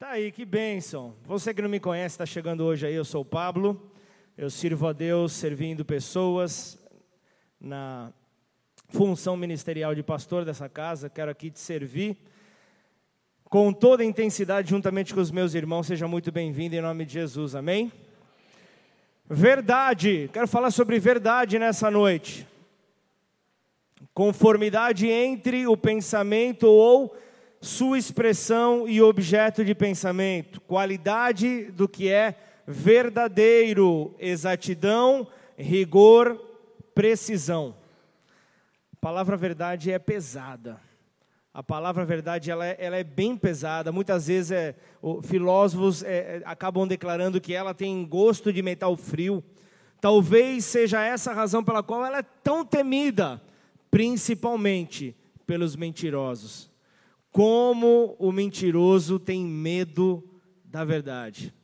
Tá aí, que bênção. Você que não me conhece, está chegando hoje aí, eu sou o Pablo. Eu sirvo a Deus servindo pessoas na função ministerial de pastor dessa casa. Quero aqui te servir com toda a intensidade, juntamente com os meus irmãos. Seja muito bem-vindo em nome de Jesus, amém? Verdade, quero falar sobre verdade nessa noite. Conformidade entre o pensamento ou sua expressão e objeto de pensamento, qualidade do que é verdadeiro, exatidão, rigor, precisão. A palavra verdade é pesada. A palavra verdade ela é, ela é bem pesada. Muitas vezes é, o, filósofos é, é acabam declarando que ela tem gosto de metal frio. Talvez seja essa a razão pela qual ela é tão temida, principalmente pelos mentirosos como o mentiroso tem medo da verdade.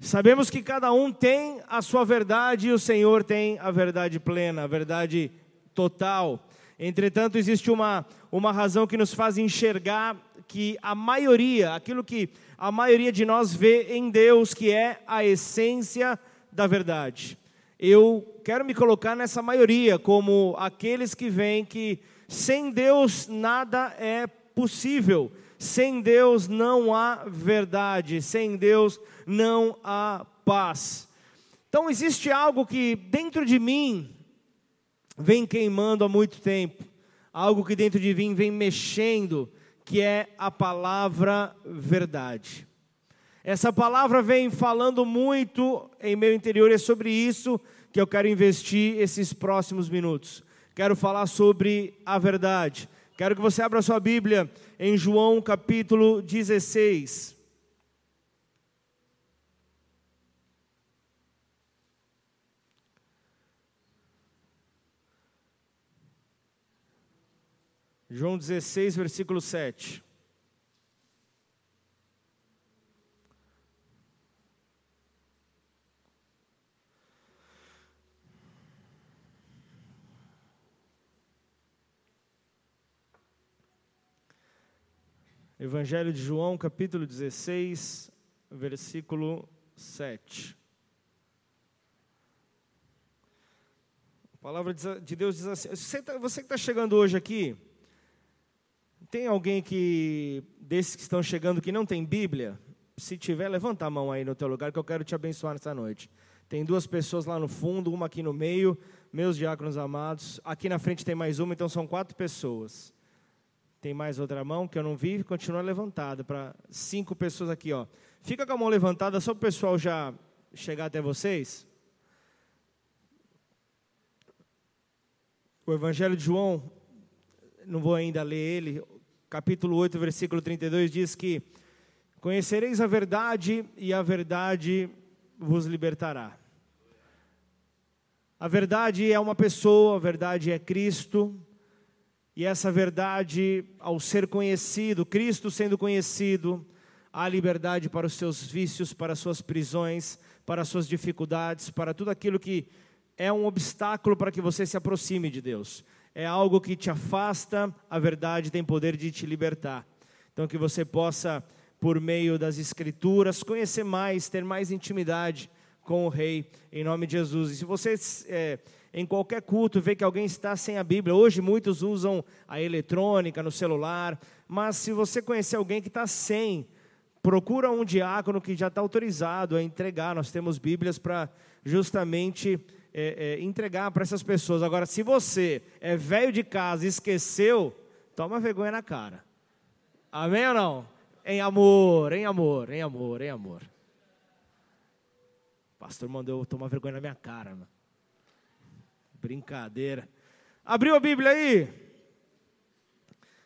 Sabemos que cada um tem a sua verdade e o Senhor tem a verdade plena, a verdade total. Entretanto, existe uma, uma razão que nos faz enxergar que a maioria, aquilo que a maioria de nós vê em Deus, que é a essência da verdade. Eu quero me colocar nessa maioria, como aqueles que veem que sem Deus nada é possível. Sem Deus não há verdade, sem Deus não há paz. Então existe algo que dentro de mim vem queimando há muito tempo, algo que dentro de mim vem mexendo, que é a palavra verdade. Essa palavra vem falando muito em meu interior, é sobre isso que eu quero investir esses próximos minutos. Quero falar sobre a verdade. Quero que você abra sua Bíblia em João capítulo 16. João 16, versículo 7. Evangelho de João, capítulo 16, versículo 7. A palavra de Deus diz assim: você, tá, que está chegando hoje aqui, tem alguém que desses que estão chegando que não tem Bíblia? Se tiver, levanta a mão aí no teu lugar que eu quero te abençoar nessa noite. Tem duas pessoas lá no fundo, uma aqui no meio, meus diáconos amados. Aqui na frente tem mais uma, então são quatro pessoas. Tem mais outra mão que eu não vi, continua levantada para cinco pessoas aqui, ó. Fica com a mão levantada só para o pessoal já chegar até vocês. O Evangelho de João, não vou ainda ler ele, capítulo 8, versículo 32 diz que conhecereis a verdade e a verdade vos libertará. A verdade é uma pessoa, a verdade é Cristo, e essa verdade, ao ser conhecido, Cristo sendo conhecido, há liberdade para os seus vícios, para as suas prisões, para as suas dificuldades, para tudo aquilo que é um obstáculo para que você se aproxime de Deus. É algo que te afasta, a verdade tem poder de te libertar. Então, que você possa, por meio das Escrituras, conhecer mais, ter mais intimidade com o Rei, em nome de Jesus. E se você é, em qualquer culto vê que alguém está sem a Bíblia. Hoje muitos usam a eletrônica no celular, mas se você conhecer alguém que está sem, procura um diácono que já está autorizado a entregar. Nós temos Bíblias para justamente é, é, entregar para essas pessoas. Agora, se você é velho de casa e esqueceu, toma vergonha na cara. Amém ou não? Em amor, em amor, em amor, em amor. O pastor mandou eu tomar vergonha na minha cara. Mano. Brincadeira. Abriu a Bíblia aí?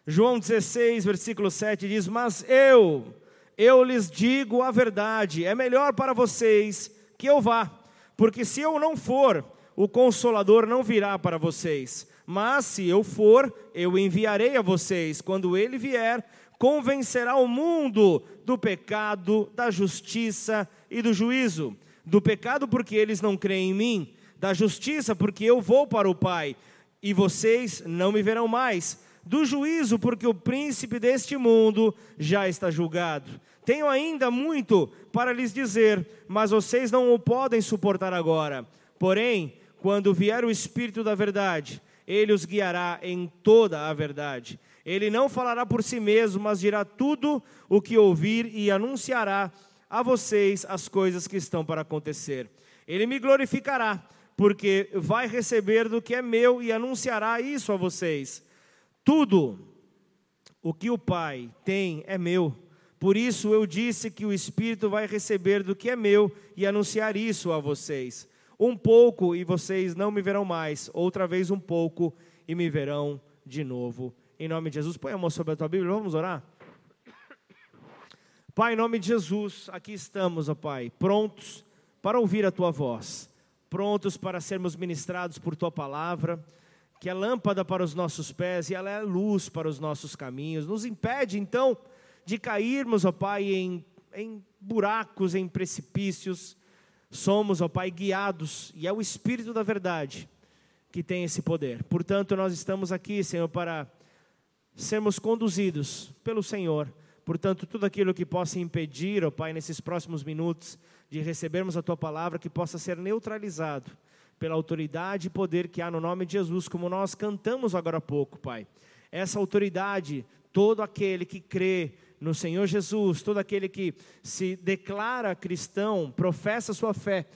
João 16, versículo 7 diz: Mas eu, eu lhes digo a verdade, é melhor para vocês que eu vá, porque se eu não for, o consolador não virá para vocês. Mas se eu for, eu enviarei a vocês. Quando ele vier, convencerá o mundo do pecado, da justiça e do juízo. Do pecado, porque eles não creem em mim da justiça, porque eu vou para o Pai, e vocês não me verão mais, do juízo, porque o príncipe deste mundo já está julgado. Tenho ainda muito para lhes dizer, mas vocês não o podem suportar agora. Porém, quando vier o Espírito da Verdade, ele os guiará em toda a verdade. Ele não falará por si mesmo, mas dirá tudo o que ouvir e anunciará a vocês as coisas que estão para acontecer. Ele me glorificará, porque vai receber do que é meu e anunciará isso a vocês. Tudo o que o Pai tem é meu. Por isso eu disse que o Espírito vai receber do que é meu e anunciar isso a vocês. Um pouco e vocês não me verão mais, outra vez um pouco e me verão de novo. Em nome de Jesus, põe a mão sobre a tua Bíblia, vamos orar? Pai, em nome de Jesus, aqui estamos, ó Pai, prontos para ouvir a tua voz, prontos para sermos ministrados por tua palavra que é lâmpada para os nossos pés e ela é luz para os nossos caminhos. Nos impede, então, de cairmos, ó Pai, em, em buracos, em precipícios. Somos, ó Pai, guiados, e é o Espírito da verdade que tem esse poder. Portanto, nós estamos aqui, Senhor, para sermos conduzidos pelo Senhor. Portanto, tudo aquilo que possa impedir, ó Pai, nesses próximos minutos, de recebermos a Tua palavra, que possa ser neutralizado pela autoridade e poder que há no nome de Jesus, como nós cantamos agora há pouco, Pai. Essa autoridade, todo aquele que crê no Senhor Jesus, todo aquele que se declara cristão, professa sua fé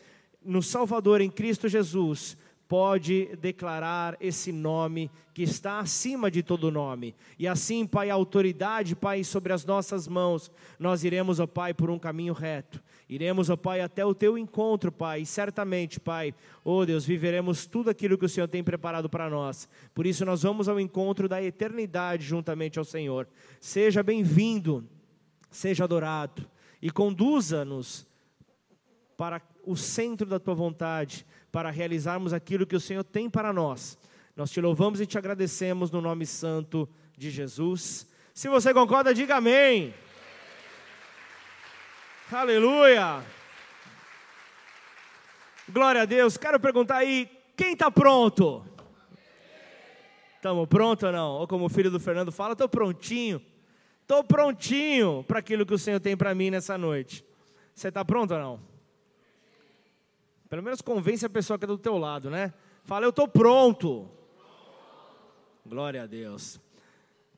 no Salvador em Cristo Jesus, pode declarar esse nome que está acima de todo nome. E assim, Pai, a autoridade, Pai, sobre as nossas mãos, nós iremos, ó Pai, por um caminho reto. Iremos, ó Pai, até o teu encontro, Pai, e certamente, Pai, ó Deus, viveremos tudo aquilo que o Senhor tem preparado para nós. Por isso nós vamos ao encontro da eternidade juntamente ao Senhor. Seja bem-vindo, seja adorado e conduza-nos para o centro da tua vontade para realizarmos aquilo que o Senhor tem para nós. Nós te louvamos e te agradecemos no nome santo de Jesus. Se você concorda, diga amém. Aleluia. Glória a Deus. Quero perguntar aí, quem está pronto? Estamos prontos ou não? Ou como o filho do Fernando fala, estou prontinho. Estou prontinho para aquilo que o Senhor tem para mim nessa noite. Você está pronto ou não? Pelo menos convence a pessoa que é do teu lado, né? Fala, eu estou pronto. Glória a Deus.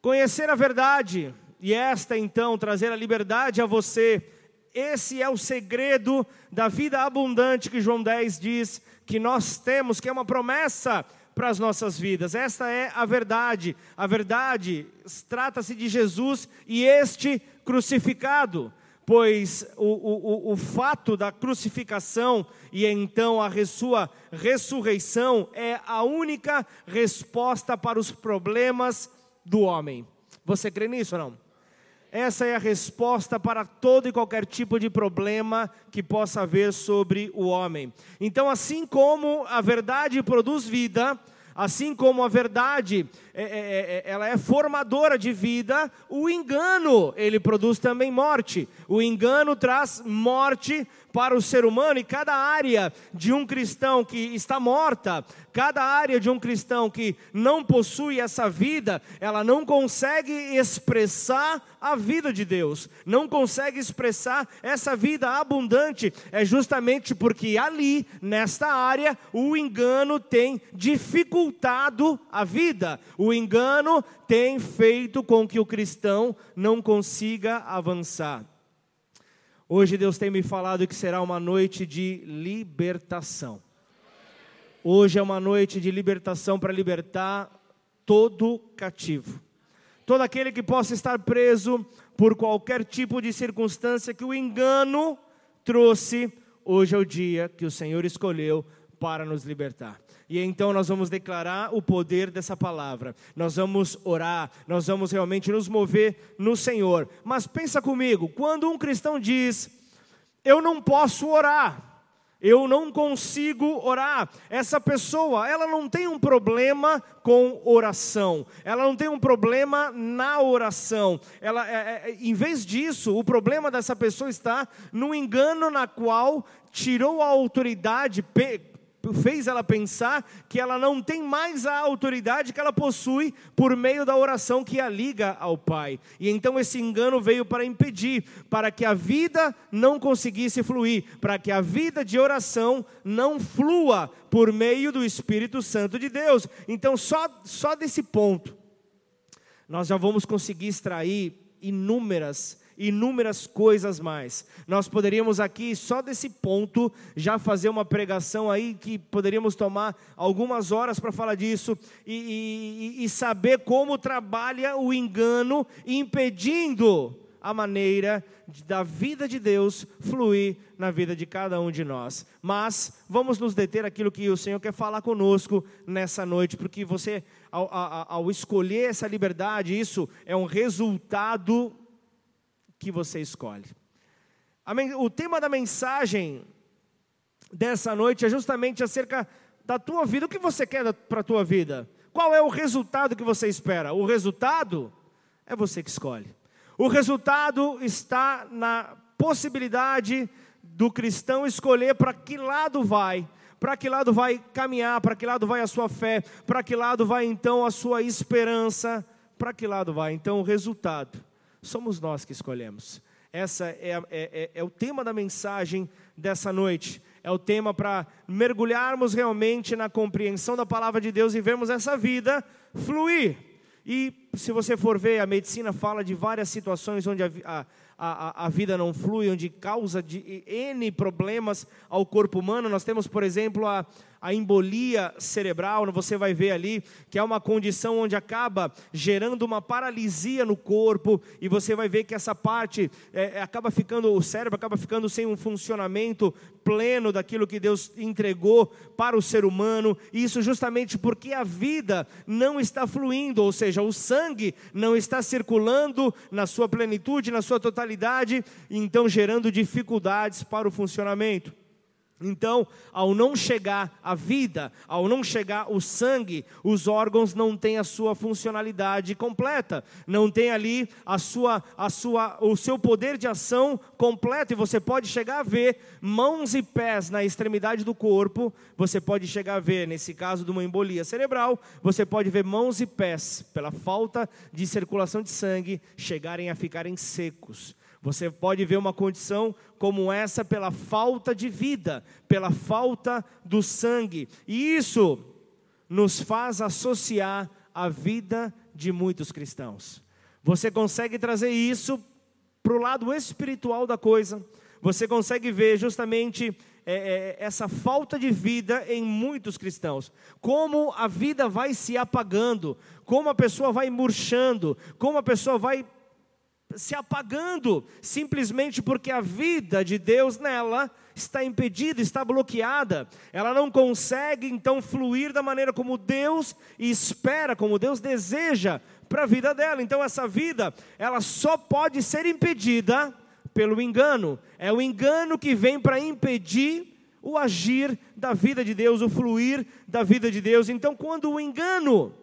Conhecer a verdade, e esta então trazer a liberdade a você. Esse é o segredo da vida abundante que João 10 diz que nós temos, que é uma promessa para as nossas vidas. Esta é a verdade. A verdade trata-se de Jesus e este crucificado pois o, o, o, fato da crucificação e então a sua ressurreição é a única resposta para os problemas do homem. Você crê nisso ou não? Essa é a resposta para todo e qualquer tipo de problema que possa haver sobre o homem. Então, assim como a verdade produz vida, Assim como a verdade é, é, é, ela é formadora de vida, o engano ele produz também morte. O engano traz morte para o ser humano e cada área de um cristão que está morta, cada área de um cristão que não possui essa vida, ela não consegue expressar a vida de Deus, não consegue expressar essa vida abundante, é justamente porque ali, nesta área, o engano tem dificultado a vida, o engano tem feito com que o cristão não consiga avançar. Hoje Deus tem me falado que será uma noite de libertação. Hoje é uma noite de libertação para libertar todo cativo. Todo aquele que possa estar preso por qualquer tipo de circunstância que o engano trouxe, hoje é o dia que o Senhor escolheu para nos libertar. E então nós vamos declarar o poder dessa palavra. Nós vamos orar, nós vamos realmente nos mover no Senhor. Mas pensa comigo, quando um cristão diz: "Eu não posso orar", eu não consigo orar. Essa pessoa, ela não tem um problema com oração. Ela não tem um problema na oração. Ela, é, é, em vez disso, o problema dessa pessoa está no engano na qual tirou a autoridade, fez ela pensar que ela não tem mais a autoridade que ela possui por meio da oração que a liga ao Pai. E então esse engano veio para impedir, para que a vida não conseguisse fluir, para que a vida de oração não flua por meio do Espírito Santo de Deus. Então, só, só desse ponto, nós já vamos conseguir extrair inúmeras inúmeras coisas mais. Nós poderíamos aqui, só desse ponto, já fazer uma pregação aí que poderíamos tomar algumas horas para falar disso e, e, e saber como trabalha o engano, impedindo a maneira da vida de Deus fluir na vida de cada um de nós. Mas vamos nos deter aquilo que o Senhor quer falar conosco nessa noite, porque você, ao, ao, ao escolher essa liberdade, isso é um resultado que você escolhe. O tema da mensagem dessa noite é justamente acerca da tua vida. O que você quer para a tua vida? Qual é o resultado que você espera? O resultado é você que escolhe. O resultado está na possibilidade do cristão escolher para que lado vai, para que lado vai caminhar, para que lado vai a sua fé, para que lado vai então a sua esperança, para que lado vai então o resultado somos nós que escolhemos. Essa é, é, é, é o tema da mensagem dessa noite. É o tema para mergulharmos realmente na compreensão da palavra de Deus e vermos essa vida fluir. E se você for ver, a medicina fala de várias situações onde a, a, a, a vida não flui, onde causa de N problemas ao corpo humano. Nós temos, por exemplo, a, a embolia cerebral, você vai ver ali que é uma condição onde acaba gerando uma paralisia no corpo, e você vai ver que essa parte é, é, acaba ficando, o cérebro acaba ficando sem um funcionamento pleno daquilo que Deus entregou para o ser humano, e isso justamente porque a vida não está fluindo, ou seja, o sangue não está circulando na sua plenitude, na sua totalidade, então gerando dificuldades para o funcionamento. Então, ao não chegar a vida, ao não chegar o sangue, os órgãos não têm a sua funcionalidade completa, não tem ali a sua, a sua, o seu poder de ação completo, e você pode chegar a ver mãos e pés na extremidade do corpo, você pode chegar a ver, nesse caso de uma embolia cerebral, você pode ver mãos e pés, pela falta de circulação de sangue, chegarem a ficarem secos. Você pode ver uma condição como essa pela falta de vida, pela falta do sangue. E isso nos faz associar a vida de muitos cristãos. Você consegue trazer isso para o lado espiritual da coisa. Você consegue ver justamente é, é, essa falta de vida em muitos cristãos. Como a vida vai se apagando, como a pessoa vai murchando, como a pessoa vai se apagando, simplesmente porque a vida de Deus nela está impedida, está bloqueada. Ela não consegue então fluir da maneira como Deus espera, como Deus deseja para a vida dela. Então essa vida, ela só pode ser impedida pelo engano. É o engano que vem para impedir o agir da vida de Deus, o fluir da vida de Deus. Então quando o engano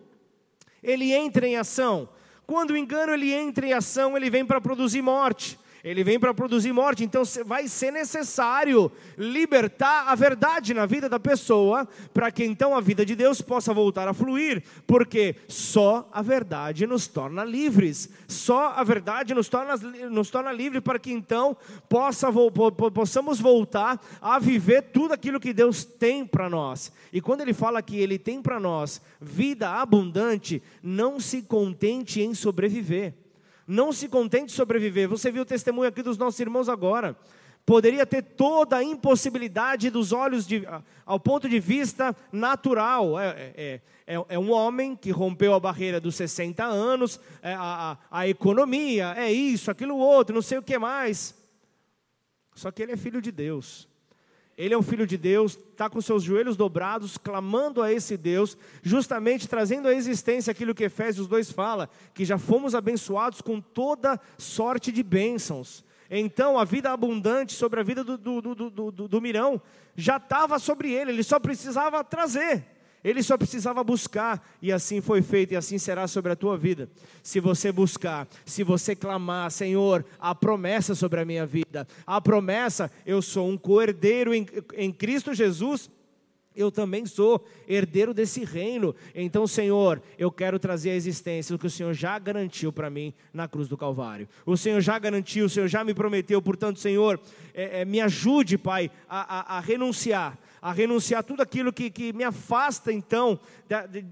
ele entra em ação, quando o engano ele entra em ação, ele vem para produzir morte ele vem para produzir morte, então vai ser necessário libertar a verdade na vida da pessoa, para que então a vida de Deus possa voltar a fluir, porque só a verdade nos torna livres, só a verdade nos torna, nos torna livres para que então possa, possamos voltar a viver tudo aquilo que Deus tem para nós. E quando ele fala que ele tem para nós vida abundante, não se contente em sobreviver. Não se contente de sobreviver. Você viu o testemunho aqui dos nossos irmãos agora. Poderia ter toda a impossibilidade dos olhos de, ao ponto de vista natural. É, é, é, é, um homem que rompeu a barreira dos 60 anos, é a, a, a economia, é isso, aquilo outro, não sei o que mais. Só que ele é filho de Deus. Ele é um filho de Deus, está com seus joelhos dobrados, clamando a esse Deus, justamente trazendo à existência aquilo que Efésios 2 fala, que já fomos abençoados com toda sorte de bênçãos. Então a vida abundante sobre a vida do, do, do, do, do Mirão já estava sobre ele, ele só precisava trazer. Ele só precisava buscar, e assim foi feito, e assim será sobre a tua vida. Se você buscar, se você clamar, Senhor, a promessa sobre a minha vida, a promessa, eu sou um coerdeiro em, em Cristo Jesus, eu também sou herdeiro desse reino. Então, Senhor, eu quero trazer à existência o que o Senhor já garantiu para mim na cruz do Calvário. O Senhor já garantiu, o Senhor já me prometeu. Portanto, Senhor, é, é, me ajude, Pai, a, a, a renunciar a renunciar tudo aquilo que, que me afasta então da, de,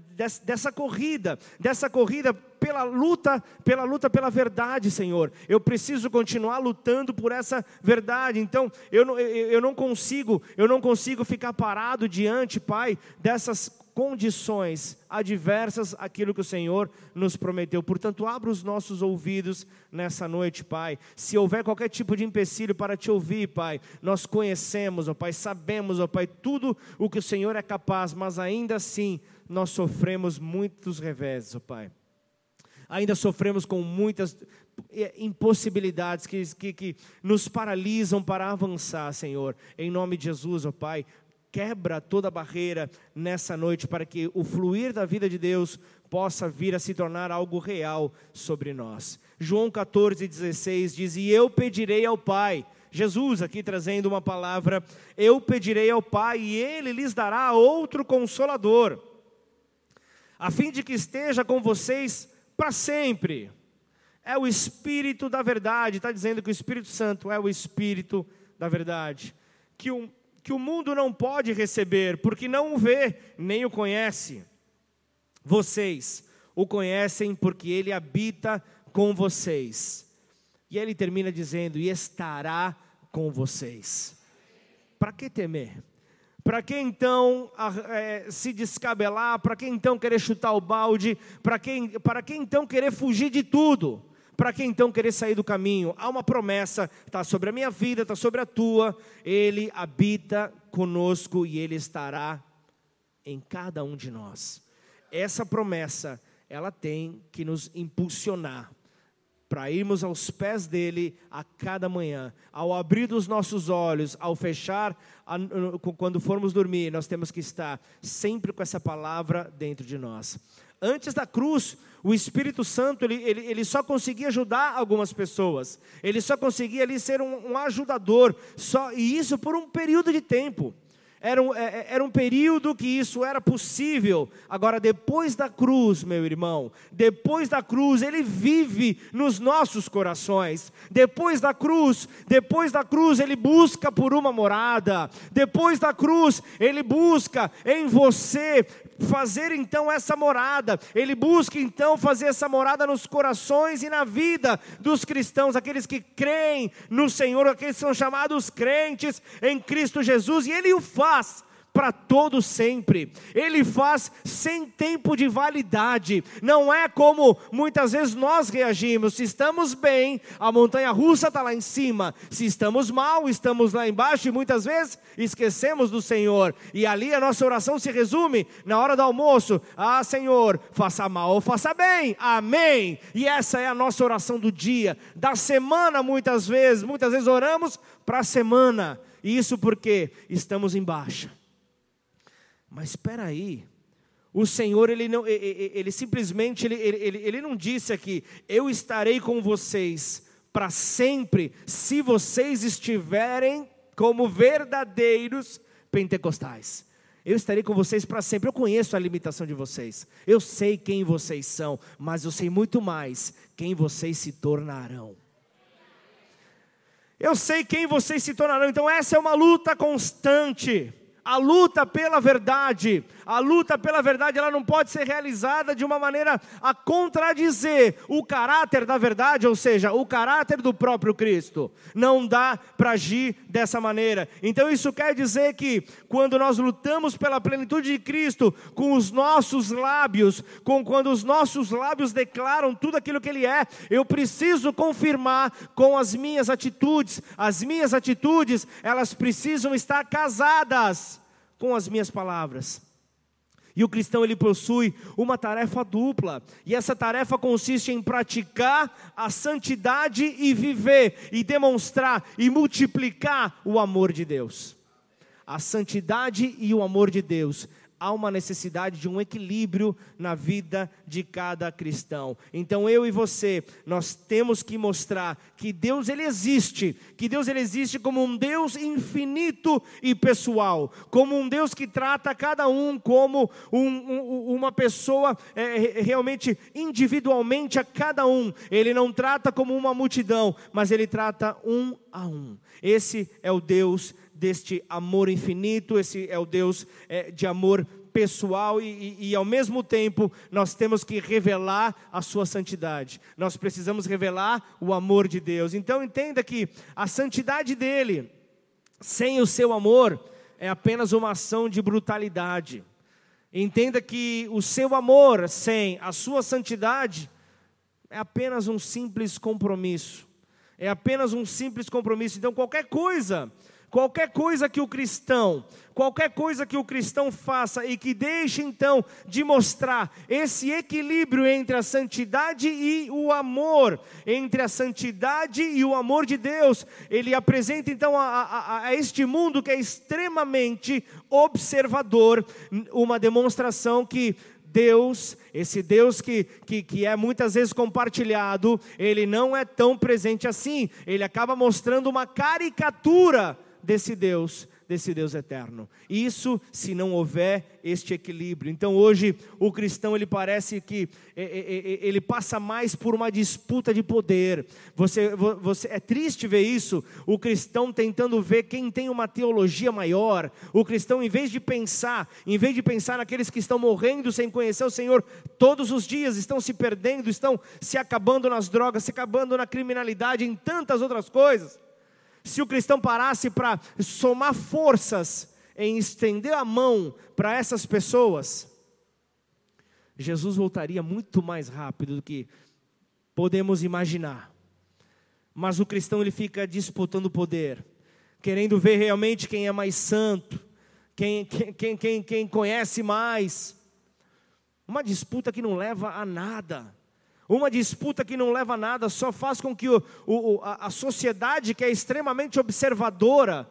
dessa corrida, dessa corrida pela luta, pela luta pela verdade, Senhor. Eu preciso continuar lutando por essa verdade. Então, eu não, eu, eu não consigo, eu não consigo ficar parado diante, Pai, dessas condições adversas aquilo que o Senhor nos prometeu. Portanto, abra os nossos ouvidos nessa noite, Pai. Se houver qualquer tipo de empecilho para te ouvir, Pai, nós conhecemos, ó Pai, sabemos, ó Pai, tudo o que o Senhor é capaz, mas ainda assim nós sofremos muitos reveses, ó Pai. Ainda sofremos com muitas é, impossibilidades que, que, que nos paralisam para avançar, Senhor. Em nome de Jesus, ó Pai, quebra toda barreira nessa noite para que o fluir da vida de Deus possa vir a se tornar algo real sobre nós. João 14, 16 diz: E eu pedirei ao Pai. Jesus aqui trazendo uma palavra, eu pedirei ao Pai e ele lhes dará outro consolador, a fim de que esteja com vocês para sempre. É o Espírito da verdade, está dizendo que o Espírito Santo é o Espírito da verdade. Que um que o mundo não pode receber, porque não o vê, nem o conhece. Vocês o conhecem porque ele habita com vocês. E ele termina dizendo: e estará com vocês. Para que temer? Para que então é, se descabelar? Para que então querer chutar o balde? Para que, para que então querer fugir de tudo? Para que então querer sair do caminho? Há uma promessa, está sobre a minha vida, está sobre a tua. Ele habita conosco e ele estará em cada um de nós. Essa promessa, ela tem que nos impulsionar para irmos aos pés dele a cada manhã. Ao abrir os nossos olhos, ao fechar, quando formos dormir, nós temos que estar sempre com essa palavra dentro de nós. Antes da cruz, o Espírito Santo ele, ele, ele só conseguia ajudar algumas pessoas, ele só conseguia ali ser um, um ajudador, só, e isso por um período de tempo. Era um, é, é, era um período que isso era possível. Agora, depois da cruz, meu irmão, depois da cruz, ele vive nos nossos corações. Depois da cruz, depois da cruz, ele busca por uma morada. Depois da cruz, ele busca em você fazer então essa morada, ele busca então fazer essa morada nos corações e na vida dos cristãos, aqueles que creem no Senhor, aqueles que são chamados crentes em Cristo Jesus, e ele o faz para todo sempre. Ele faz sem tempo de validade. Não é como muitas vezes nós reagimos. Se estamos bem, a montanha russa está lá em cima. Se estamos mal, estamos lá embaixo e muitas vezes esquecemos do Senhor. E ali a nossa oração se resume na hora do almoço: Ah, Senhor, faça mal ou faça bem. Amém. E essa é a nossa oração do dia, da semana, muitas vezes. Muitas vezes oramos para a semana. Isso porque estamos em baixa mas espera aí, o Senhor, ele, não, ele, ele simplesmente, ele, ele, ele não disse aqui, eu estarei com vocês para sempre, se vocês estiverem como verdadeiros pentecostais. Eu estarei com vocês para sempre. Eu conheço a limitação de vocês. Eu sei quem vocês são, mas eu sei muito mais quem vocês se tornarão. Eu sei quem vocês se tornarão. Então essa é uma luta constante a luta pela verdade, a luta pela verdade, ela não pode ser realizada de uma maneira a contradizer o caráter da verdade, ou seja, o caráter do próprio Cristo. Não dá para agir dessa maneira. Então isso quer dizer que quando nós lutamos pela plenitude de Cristo com os nossos lábios, com quando os nossos lábios declaram tudo aquilo que ele é, eu preciso confirmar com as minhas atitudes. As minhas atitudes, elas precisam estar casadas com as minhas palavras. E o cristão ele possui uma tarefa dupla, e essa tarefa consiste em praticar a santidade e viver e demonstrar e multiplicar o amor de Deus. A santidade e o amor de Deus há uma necessidade de um equilíbrio na vida de cada cristão. Então eu e você, nós temos que mostrar que Deus ele existe, que Deus ele existe como um Deus infinito e pessoal, como um Deus que trata cada um como um, um, uma pessoa é, realmente individualmente a cada um. Ele não trata como uma multidão, mas ele trata um a um. Esse é o Deus deste amor infinito, esse é o Deus é, de amor pessoal e, e, e, ao mesmo tempo nós temos que revelar a sua santidade. Nós precisamos revelar o amor de Deus. Então entenda que a santidade dele, sem o seu amor, é apenas uma ação de brutalidade. Entenda que o seu amor sem a sua santidade é apenas um simples compromisso. É apenas um simples compromisso. Então qualquer coisa Qualquer coisa que o cristão, qualquer coisa que o cristão faça e que deixe então de mostrar esse equilíbrio entre a santidade e o amor, entre a santidade e o amor de Deus, ele apresenta então a, a, a este mundo que é extremamente observador, uma demonstração que Deus, esse Deus que, que, que, é muitas vezes compartilhado, ele não é tão presente assim, ele acaba mostrando uma caricatura desse Deus, desse Deus eterno. Isso se não houver este equilíbrio. Então hoje o cristão ele parece que ele passa mais por uma disputa de poder. Você, você é triste ver isso. O cristão tentando ver quem tem uma teologia maior. O cristão em vez de pensar, em vez de pensar naqueles que estão morrendo sem conhecer o Senhor todos os dias, estão se perdendo, estão se acabando nas drogas, se acabando na criminalidade, em tantas outras coisas se o cristão parasse para somar forças em estender a mão para essas pessoas, Jesus voltaria muito mais rápido do que podemos imaginar. Mas o cristão ele fica disputando poder, querendo ver realmente quem é mais santo, quem, quem, quem, quem conhece mais. Uma disputa que não leva a nada. Uma disputa que não leva a nada só faz com que o, o, a, a sociedade, que é extremamente observadora,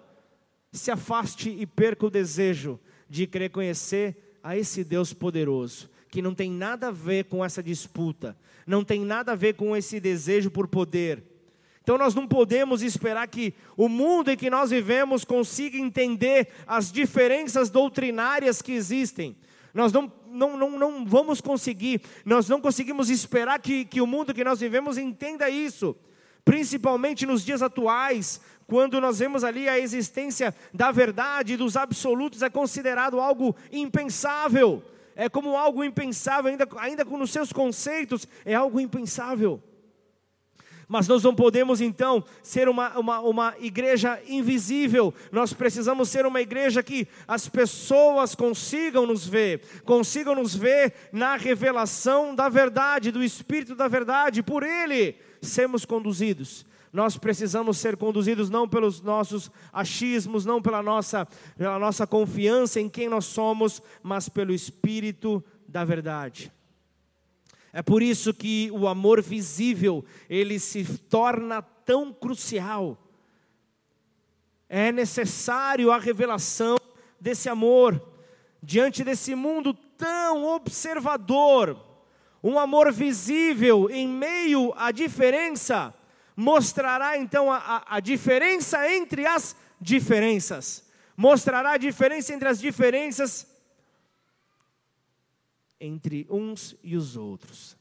se afaste e perca o desejo de querer conhecer a esse Deus poderoso, que não tem nada a ver com essa disputa, não tem nada a ver com esse desejo por poder. Então nós não podemos esperar que o mundo em que nós vivemos consiga entender as diferenças doutrinárias que existem. Nós não, não, não, não vamos conseguir, nós não conseguimos esperar que, que o mundo que nós vivemos entenda isso, principalmente nos dias atuais, quando nós vemos ali a existência da verdade, dos absolutos, é considerado algo impensável, é como algo impensável, ainda, ainda nos seus conceitos, é algo impensável. Mas nós não podemos então ser uma, uma, uma igreja invisível, nós precisamos ser uma igreja que as pessoas consigam nos ver, consigam nos ver na revelação da verdade, do Espírito da verdade, por Ele sermos conduzidos. Nós precisamos ser conduzidos não pelos nossos achismos, não pela nossa, pela nossa confiança em quem nós somos, mas pelo Espírito da verdade. É por isso que o amor visível, ele se torna tão crucial. É necessário a revelação desse amor diante desse mundo tão observador. Um amor visível em meio à diferença mostrará então a, a, diferença entre as diferenças. Mostrará a diferença entre as diferenças entre uns e os outros.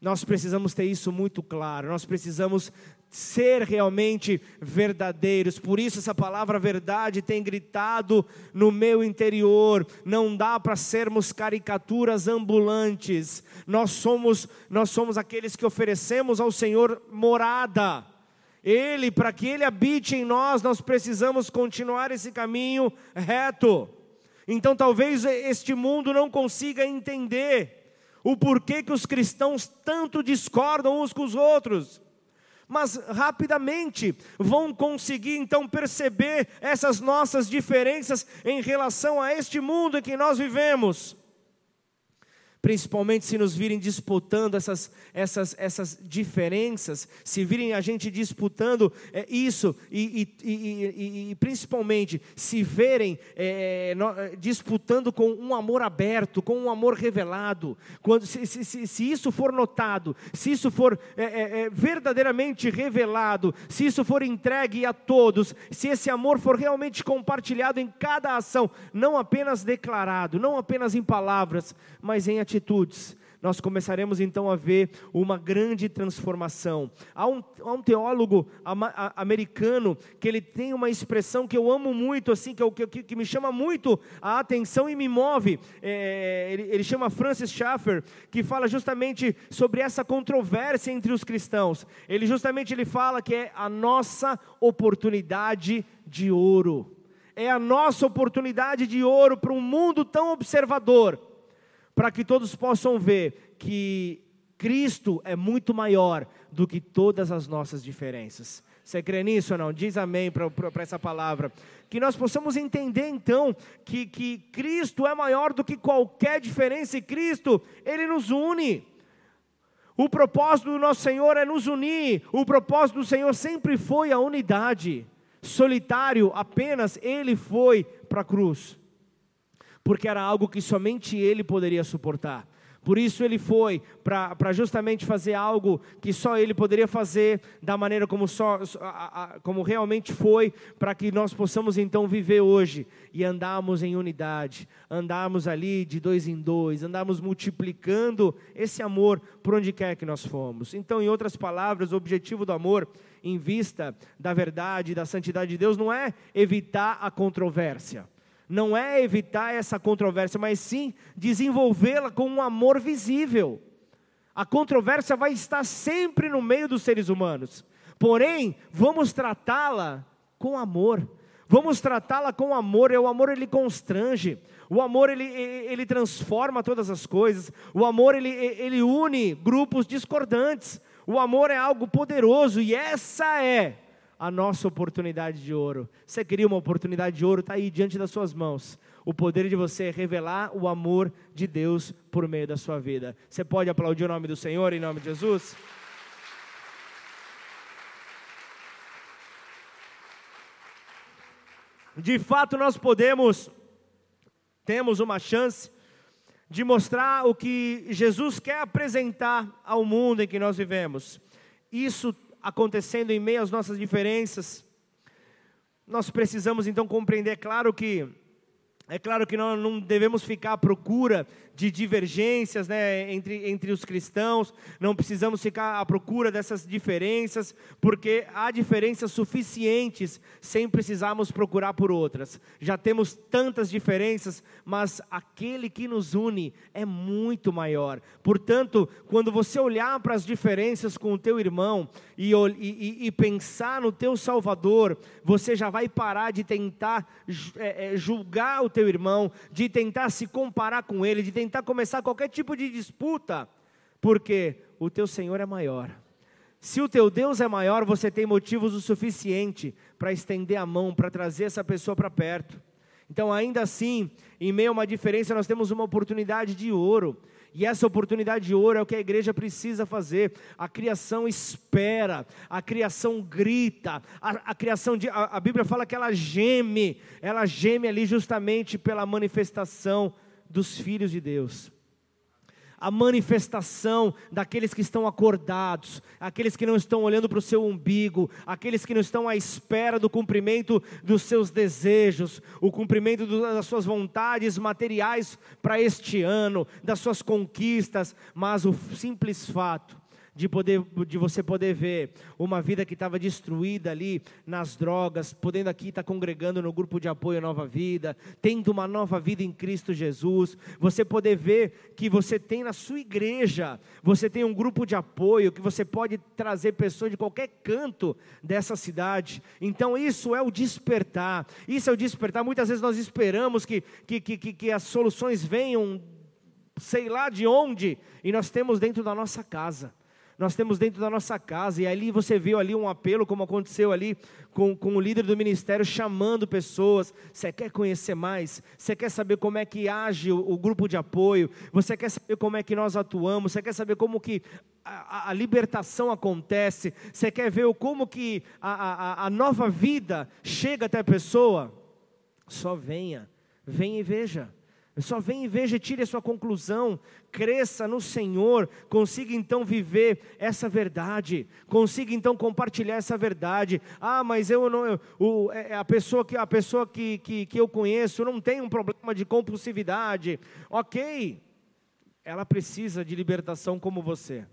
Nós precisamos ter isso muito claro, nós precisamos ser realmente verdadeiros. Por isso essa palavra verdade tem gritado no meu interior. Não dá para sermos caricaturas ambulantes. Nós somos nós somos aqueles que oferecemos ao Senhor morada. Ele, para que ele habite em nós, nós precisamos continuar esse caminho reto. Então talvez este mundo não consiga entender o porquê que os cristãos tanto discordam uns com os outros. Mas rapidamente vão conseguir então perceber essas nossas diferenças em relação a este mundo em que nós vivemos. Principalmente se nos virem disputando essas, essas, essas diferenças, se virem a gente disputando é, isso, e, e, e, e, principalmente se verem é, no, disputando com um amor aberto, com um amor revelado, quando, se, se, se isso for notado, se isso for é, é, é, verdadeiramente revelado, se isso for entregue a todos, se esse amor for realmente compartilhado em cada ação, não apenas declarado, não apenas em palavras, mas em atitudes nós começaremos então a ver uma grande transformação. Há um, há um teólogo ama, a, americano que ele tem uma expressão que eu amo muito, assim, que, eu, que, que me chama muito a atenção e me move. É, ele, ele chama Francis Schaeffer, que fala justamente sobre essa controvérsia entre os cristãos. Ele justamente ele fala que é a nossa oportunidade de ouro. É a nossa oportunidade de ouro para um mundo tão observador para que todos possam ver que Cristo é muito maior do que todas as nossas diferenças. Você crê nisso ou não? Diz amém para essa palavra. Que nós possamos entender então que, que Cristo é maior do que qualquer diferença e Cristo, Ele nos une. O propósito do nosso Senhor é nos unir. O propósito do Senhor sempre foi a unidade. Solitário, apenas Ele foi para a cruz porque era algo que somente ele poderia suportar. Por isso ele foi, para justamente fazer algo que só ele poderia fazer, da maneira como, só, como realmente foi, para que nós possamos então viver hoje e andarmos em unidade, andarmos ali de dois em dois, andarmos multiplicando esse amor por onde quer que nós fomos. Então, em outras palavras, o objetivo do amor, em vista da verdade, da santidade de Deus, não é evitar a controvérsia não é evitar essa controvérsia, mas sim desenvolvê-la com um amor visível. A controvérsia vai estar sempre no meio dos seres humanos, porém, vamos tratá-la com amor. Vamos tratá-la com amor, o amor ele constrange, o amor ele, ele transforma todas as coisas, o amor ele, ele une grupos discordantes, o amor é algo poderoso e essa é a nossa oportunidade de ouro. Você queria uma oportunidade de ouro? Está aí diante das suas mãos. O poder de você revelar o amor de Deus por meio da sua vida. Você pode aplaudir o nome do Senhor em nome de Jesus? De fato, nós podemos, temos uma chance de mostrar o que Jesus quer apresentar ao mundo em que nós vivemos. Isso acontecendo em meio às nossas diferenças, nós precisamos então compreender, claro que é claro que nós não devemos ficar à procura de divergências né, entre, entre os cristãos, não precisamos ficar à procura dessas diferenças, porque há diferenças suficientes sem precisarmos procurar por outras. Já temos tantas diferenças, mas aquele que nos une é muito maior. Portanto, quando você olhar para as diferenças com o teu irmão e, e, e pensar no teu Salvador, você já vai parar de tentar é, é, julgar o teu irmão, de tentar se comparar com ele, de tentar começar qualquer tipo de disputa, porque o teu Senhor é maior. Se o teu Deus é maior, você tem motivos o suficiente para estender a mão, para trazer essa pessoa para perto. Então, ainda assim, em meio a uma diferença, nós temos uma oportunidade de ouro. E essa oportunidade de ouro é o que a igreja precisa fazer. A criação espera, a criação grita, a, a criação de, a, a Bíblia fala que ela geme, ela geme ali justamente pela manifestação dos filhos de Deus a manifestação daqueles que estão acordados, aqueles que não estão olhando para o seu umbigo, aqueles que não estão à espera do cumprimento dos seus desejos, o cumprimento das suas vontades materiais para este ano, das suas conquistas, mas o simples fato de, poder, de você poder ver uma vida que estava destruída ali nas drogas, podendo aqui estar tá congregando no grupo de apoio Nova Vida, tendo uma nova vida em Cristo Jesus, você poder ver que você tem na sua igreja, você tem um grupo de apoio, que você pode trazer pessoas de qualquer canto dessa cidade. Então isso é o despertar, isso é o despertar. Muitas vezes nós esperamos que, que, que, que as soluções venham sei lá de onde, e nós temos dentro da nossa casa. Nós temos dentro da nossa casa, e ali você viu ali um apelo, como aconteceu ali com, com o líder do ministério, chamando pessoas. Você quer conhecer mais? Você quer saber como é que age o, o grupo de apoio? Você quer saber como é que nós atuamos? Você quer saber como que a, a libertação acontece? Você quer ver como que a, a, a nova vida chega até a pessoa? Só venha, venha e veja. Só vem e veja tire a sua conclusão, cresça no Senhor, consiga então viver essa verdade, consiga então compartilhar essa verdade. Ah, mas eu não, eu, o, é, é a pessoa que a pessoa que, que, que eu conheço não tem um problema de compulsividade. Ok, ela precisa de libertação como você.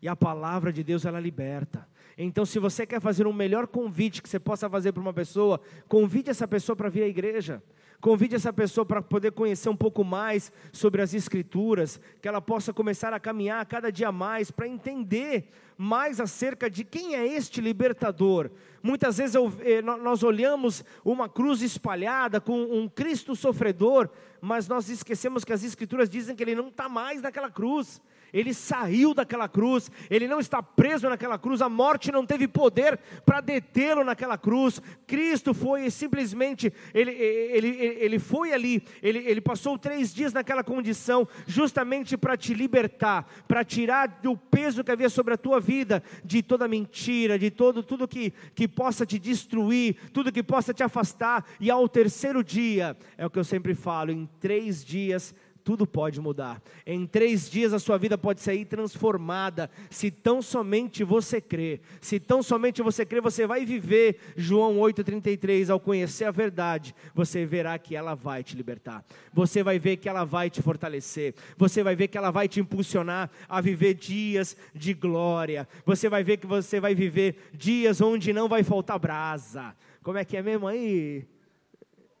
E a palavra de Deus ela liberta. Então, se você quer fazer um melhor convite que você possa fazer para uma pessoa, convide essa pessoa para vir à igreja. Convide essa pessoa para poder conhecer um pouco mais sobre as Escrituras, que ela possa começar a caminhar cada dia mais para entender mais acerca de quem é este libertador. Muitas vezes eu, eh, nós olhamos uma cruz espalhada com um Cristo sofredor, mas nós esquecemos que as Escrituras dizem que ele não está mais naquela cruz ele saiu daquela cruz, ele não está preso naquela cruz, a morte não teve poder para detê-lo naquela cruz. Cristo foi simplesmente, ele, ele, ele foi ali, ele, ele passou três dias naquela condição, justamente para te libertar, para tirar do peso que havia sobre a tua vida, de toda mentira, de todo tudo que, que possa te destruir, tudo que possa te afastar, e ao terceiro dia, é o que eu sempre falo, em três dias tudo pode mudar. Em três dias a sua vida pode sair transformada, se tão somente você crê. Se tão somente você crê, você vai viver. João 8,33, ao conhecer a verdade, você verá que ela vai te libertar. Você vai ver que ela vai te fortalecer. Você vai ver que ela vai te impulsionar a viver dias de glória. Você vai ver que você vai viver dias onde não vai faltar brasa. Como é que é mesmo aí,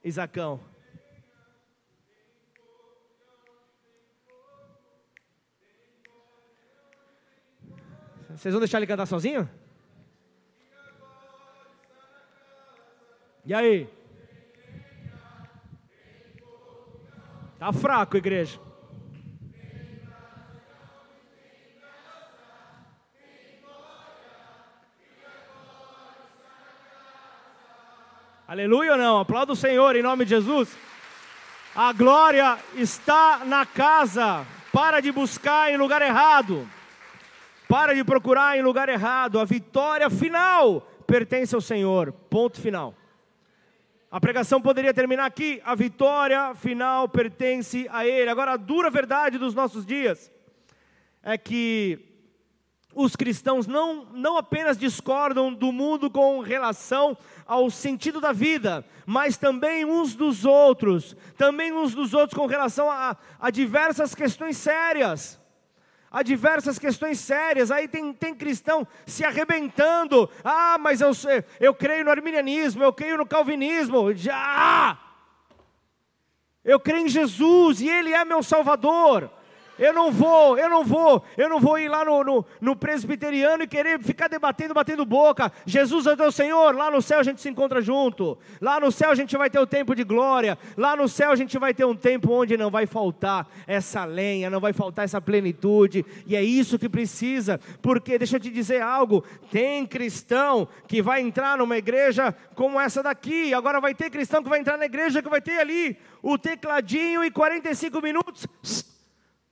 Isacão? Vocês vão deixar ele cantar sozinho? E aí? Tá fraco, igreja. Aleluia ou não? Aplauda o Senhor em nome de Jesus. A glória está na casa. Para de buscar em lugar errado. Para de procurar em lugar errado. A vitória final pertence ao Senhor. Ponto final. A pregação poderia terminar aqui. A vitória final pertence a Ele. Agora, a dura verdade dos nossos dias é que os cristãos não, não apenas discordam do mundo com relação ao sentido da vida, mas também uns dos outros, também uns dos outros com relação a, a diversas questões sérias há diversas questões sérias. Aí tem, tem cristão se arrebentando. Ah, mas eu, eu creio no arminianismo, eu creio no calvinismo. Já! Eu creio em Jesus e Ele é meu Salvador. Eu não vou, eu não vou, eu não vou ir lá no, no, no presbiteriano e querer ficar debatendo, batendo boca. Jesus é teu Senhor, lá no céu a gente se encontra junto. Lá no céu a gente vai ter o tempo de glória. Lá no céu a gente vai ter um tempo onde não vai faltar essa lenha, não vai faltar essa plenitude. E é isso que precisa, porque deixa eu te dizer algo: tem cristão que vai entrar numa igreja como essa daqui, agora vai ter cristão que vai entrar na igreja que vai ter ali o tecladinho e 45 minutos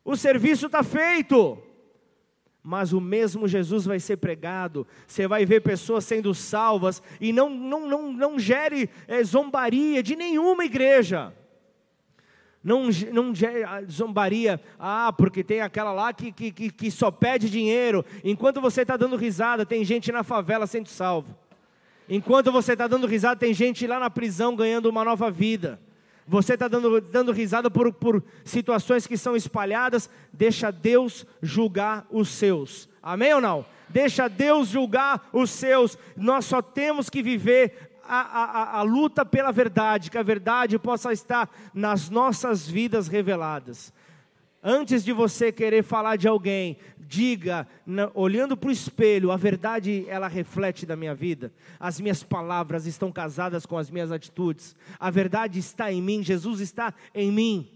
o serviço está feito. Mas o mesmo Jesus vai ser pregado, você vai ver pessoas sendo salvas, e não, não, não, não gere é, zombaria de nenhuma igreja. Não, não zombaria, ah, porque tem aquela lá que, que, que só pede dinheiro. Enquanto você está dando risada, tem gente na favela sendo salvo. Enquanto você está dando risada, tem gente lá na prisão ganhando uma nova vida você está dando, dando risada por, por situações que são espalhadas, deixa Deus julgar os seus. Amém ou não? Deixa Deus julgar os seus. Nós só temos que viver a, a, a, luta pela verdade, que a verdade possa estar nas nossas vidas reveladas. Antes de você querer falar de alguém, diga, na, olhando para o espelho, a verdade ela reflete da minha vida. As minhas palavras estão casadas com as minhas atitudes. A verdade está em mim, Jesus está em mim.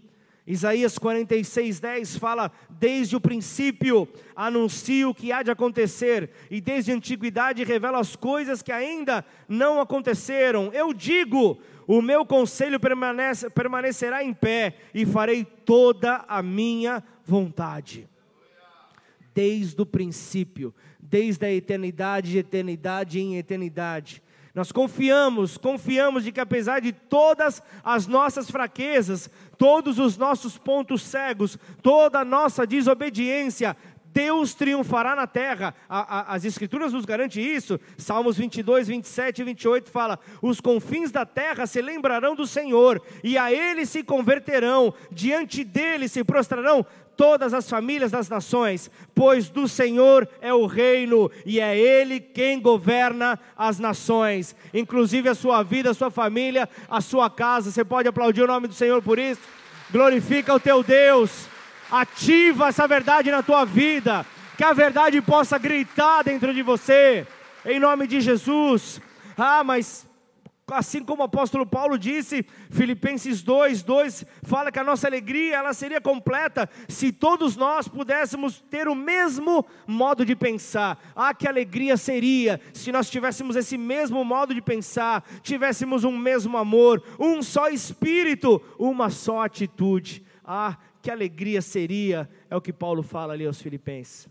Isaías 46, 10 fala: Desde o princípio anuncio o que há de acontecer, e desde a antiguidade revela as coisas que ainda não aconteceram. Eu digo: o meu conselho permanece, permanecerá em pé, e farei toda a minha vontade. Desde o princípio, desde a eternidade de eternidade em eternidade. Nós confiamos, confiamos de que apesar de todas as nossas fraquezas, todos os nossos pontos cegos, toda a nossa desobediência, Deus triunfará na terra. A, a, as Escrituras nos garantem isso. Salmos 22, 27 e 28 fala: Os confins da terra se lembrarão do Senhor, e a Ele se converterão, diante dele se prostrarão todas as famílias das nações, pois do Senhor é o reino e é Ele quem governa as nações, inclusive a sua vida, a sua família, a sua casa. Você pode aplaudir o nome do Senhor por isso? Glorifica o teu Deus, ativa essa verdade na tua vida, que a verdade possa gritar dentro de você, em nome de Jesus. Ah, mas Assim como o apóstolo Paulo disse, Filipenses 2, 2 fala que a nossa alegria ela seria completa se todos nós pudéssemos ter o mesmo modo de pensar. Ah, que alegria seria se nós tivéssemos esse mesmo modo de pensar, tivéssemos um mesmo amor, um só espírito, uma só atitude. Ah, que alegria seria, é o que Paulo fala ali aos Filipenses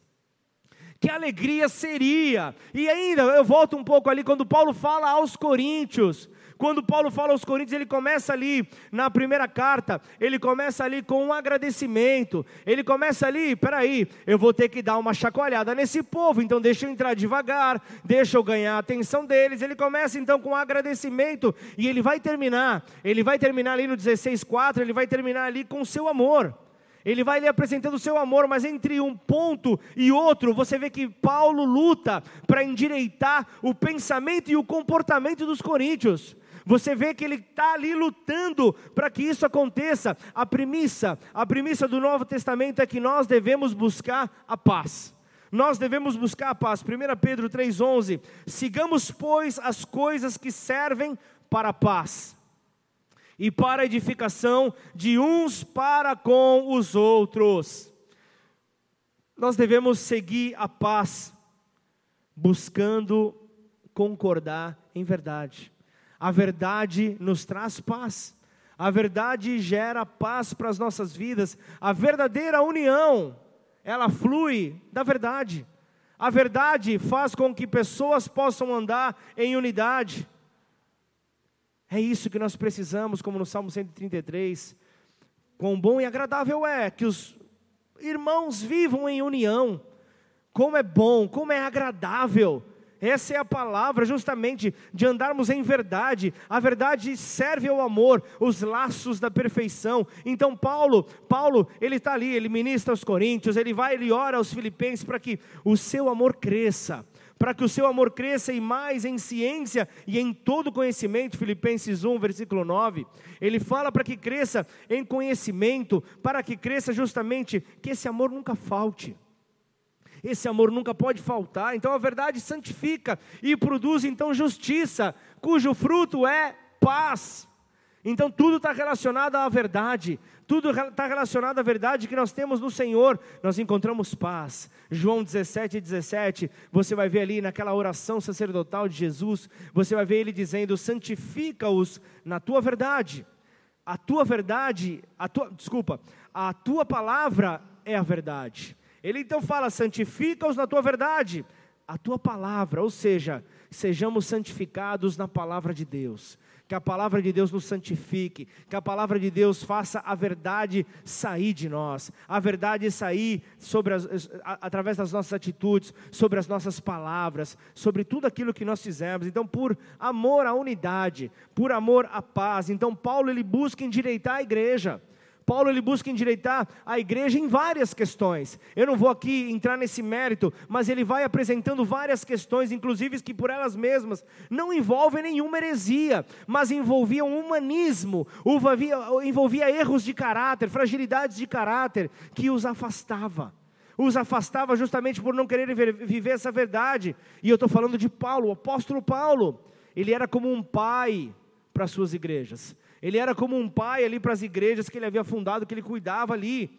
que alegria seria. E ainda, eu volto um pouco ali, quando Paulo fala aos Coríntios, quando Paulo fala aos Coríntios, ele começa ali na primeira carta, ele começa ali com um agradecimento. Ele começa ali, peraí, eu vou ter que dar uma chacoalhada nesse povo, então deixa eu entrar devagar, deixa eu ganhar a atenção deles. Ele começa então com um agradecimento e ele vai terminar. Ele vai terminar ali no 16:4, ele vai terminar ali com o seu amor. Ele vai lhe apresentando o seu amor, mas entre um ponto e outro, você vê que Paulo luta para endireitar o pensamento e o comportamento dos coríntios. Você vê que ele está ali lutando para que isso aconteça. A premissa, a premissa do Novo Testamento é que nós devemos buscar a paz. Nós devemos buscar a paz. 1 Pedro 3,11: Sigamos, pois, as coisas que servem para a paz e para a edificação de uns para com os outros. Nós devemos seguir a paz, buscando concordar em verdade. A verdade nos traz paz. A verdade gera paz para as nossas vidas. A verdadeira união, ela flui da verdade. A verdade faz com que pessoas possam andar em unidade. É isso que nós precisamos, como no Salmo 133. Quão bom e agradável é que os irmãos vivam em união. Como é bom, como é agradável. Essa é a palavra, justamente, de andarmos em verdade. A verdade serve ao amor, os laços da perfeição. Então, Paulo, Paulo, ele está ali, ele ministra aos Coríntios, ele vai, ele ora aos Filipenses para que o seu amor cresça para que o seu amor cresça e mais em ciência e em todo conhecimento, Filipenses 1, versículo 9. Ele fala para que cresça em conhecimento, para que cresça justamente que esse amor nunca falte. Esse amor nunca pode faltar. Então a verdade santifica e produz então justiça, cujo fruto é paz. Então tudo está relacionado à verdade, tudo está relacionado à verdade que nós temos no Senhor, nós encontramos paz. João 17, 17, você vai ver ali naquela oração sacerdotal de Jesus, você vai ver ele dizendo: santifica-os na tua verdade. A tua verdade, a tua, desculpa, a tua palavra é a verdade. Ele então fala: santifica-os na tua verdade, a tua palavra, ou seja, sejamos santificados na palavra de Deus que a palavra de Deus nos santifique, que a palavra de Deus faça a verdade sair de nós, a verdade sair sobre as, através das nossas atitudes, sobre as nossas palavras, sobre tudo aquilo que nós fizemos. Então, por amor à unidade, por amor à paz, então Paulo ele busca endireitar a igreja. Paulo ele busca endireitar a igreja em várias questões. Eu não vou aqui entrar nesse mérito, mas ele vai apresentando várias questões, inclusive que por elas mesmas não envolvem nenhuma heresia, mas envolviam humanismo, envolvia, envolvia erros de caráter, fragilidades de caráter que os afastava. Os afastava justamente por não quererem viver essa verdade. E eu estou falando de Paulo, o apóstolo Paulo. Ele era como um pai para as suas igrejas Ele era como um pai ali para as igrejas que ele havia fundado, que ele cuidava ali.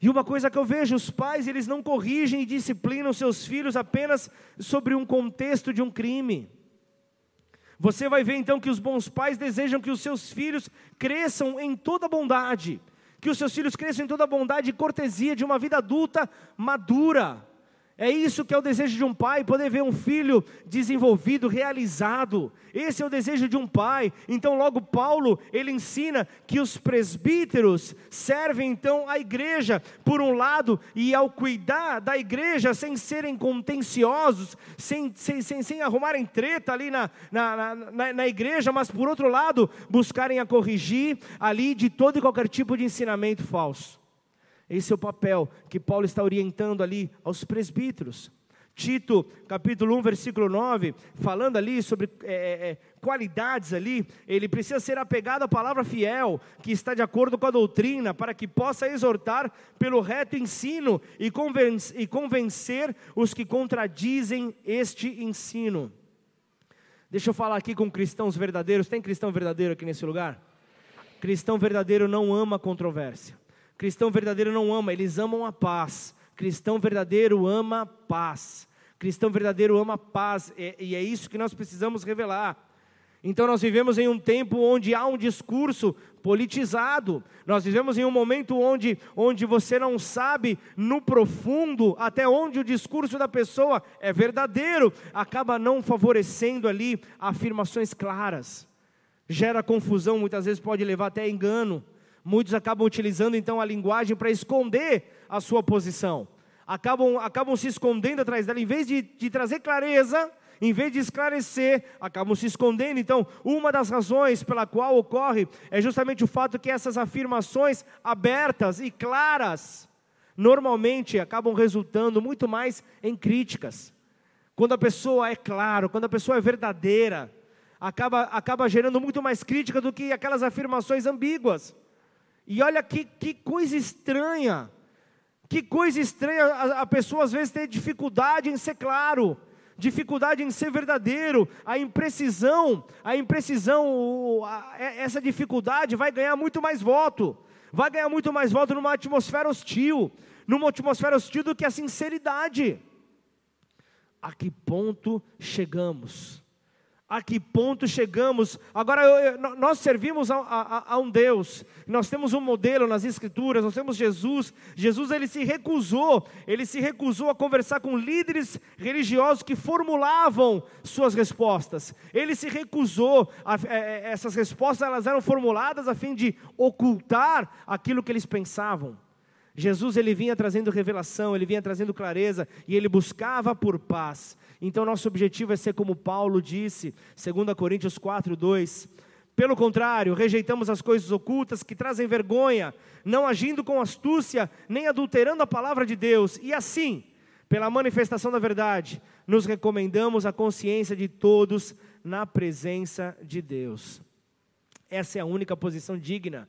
E uma coisa que eu vejo, os pais, eles não corrigem e disciplinam seus filhos apenas sobre um contexto de um crime. Você vai ver então que os bons pais desejam que os seus filhos cresçam em toda bondade, que os seus filhos cresçam em toda bondade e cortesia de uma vida adulta madura. É isso que é o desejo de um pai, poder ver um filho desenvolvido, realizado. Esse é o desejo de um pai. Então, logo Paulo, ele ensina que os presbíteros servem então a igreja, por um lado, e ao cuidar da igreja, sem serem contenciosos, sem, sem, sem, sem arrumarem treta ali na, na, na, na igreja, mas por outro lado, buscarem a corrigir ali de todo e qualquer tipo de ensinamento falso. Esse é o papel que Paulo está orientando ali aos presbíteros. Tito, capítulo 1, versículo 9, falando ali sobre é, é, é, qualidades ali, ele precisa ser apegado à palavra fiel, que está de acordo com a doutrina, para que possa exortar pelo reto ensino e e convencer os que contradizem este ensino. Deixa eu falar aqui com cristãos verdadeiros. Tem cristão verdadeiro aqui nesse lugar? Cristão verdadeiro não ama controvérsia. Cristão verdadeiro não ama, eles amam a paz. Cristão verdadeiro ama paz. Cristão verdadeiro ama paz, e é isso que nós precisamos revelar. Então, nós vivemos em um tempo onde há um discurso politizado, nós vivemos em um momento onde, onde você não sabe no profundo até onde o discurso da pessoa é verdadeiro, acaba não favorecendo ali afirmações claras, gera confusão, muitas vezes pode levar até engano. Muitos acabam utilizando então a linguagem para esconder a sua posição. Acabam, acabam se escondendo atrás dela, em vez de, de trazer clareza, em vez de esclarecer, acabam se escondendo. Então, uma das razões pela qual ocorre é justamente o fato que essas afirmações abertas e claras, normalmente acabam resultando muito mais em críticas. Quando a pessoa é clara, quando a pessoa é verdadeira, acaba, acaba gerando muito mais crítica do que aquelas afirmações ambíguas. E olha que, que coisa estranha, que coisa estranha, a, a pessoa às vezes tem dificuldade em ser claro, dificuldade em ser verdadeiro, a imprecisão, a imprecisão, a, essa dificuldade vai ganhar muito mais voto, vai ganhar muito mais voto numa atmosfera hostil, numa atmosfera hostil do que a sinceridade. A que ponto chegamos? A que ponto chegamos. Agora, eu, eu, nós servimos a, a, a, um Deus, nós temos um modelo nas Escrituras, nós temos Jesus. Jesus ele se recusou, ele se recusou a conversar com líderes religiosos que formulavam suas respostas. Ele se recusou, a, é, é, essas respostas elas eram formuladas a fim de ocultar aquilo que eles pensavam. Jesus ele vinha trazendo revelação, ele vinha trazendo clareza e ele buscava por paz. Então nosso objetivo é ser como Paulo disse, 2 Coríntios 4, 2. Pelo contrário, rejeitamos as coisas ocultas que trazem vergonha, não agindo com astúcia, nem adulterando a palavra de Deus, e assim, pela manifestação da verdade, nos recomendamos a consciência de todos na presença de Deus. Essa é a única posição digna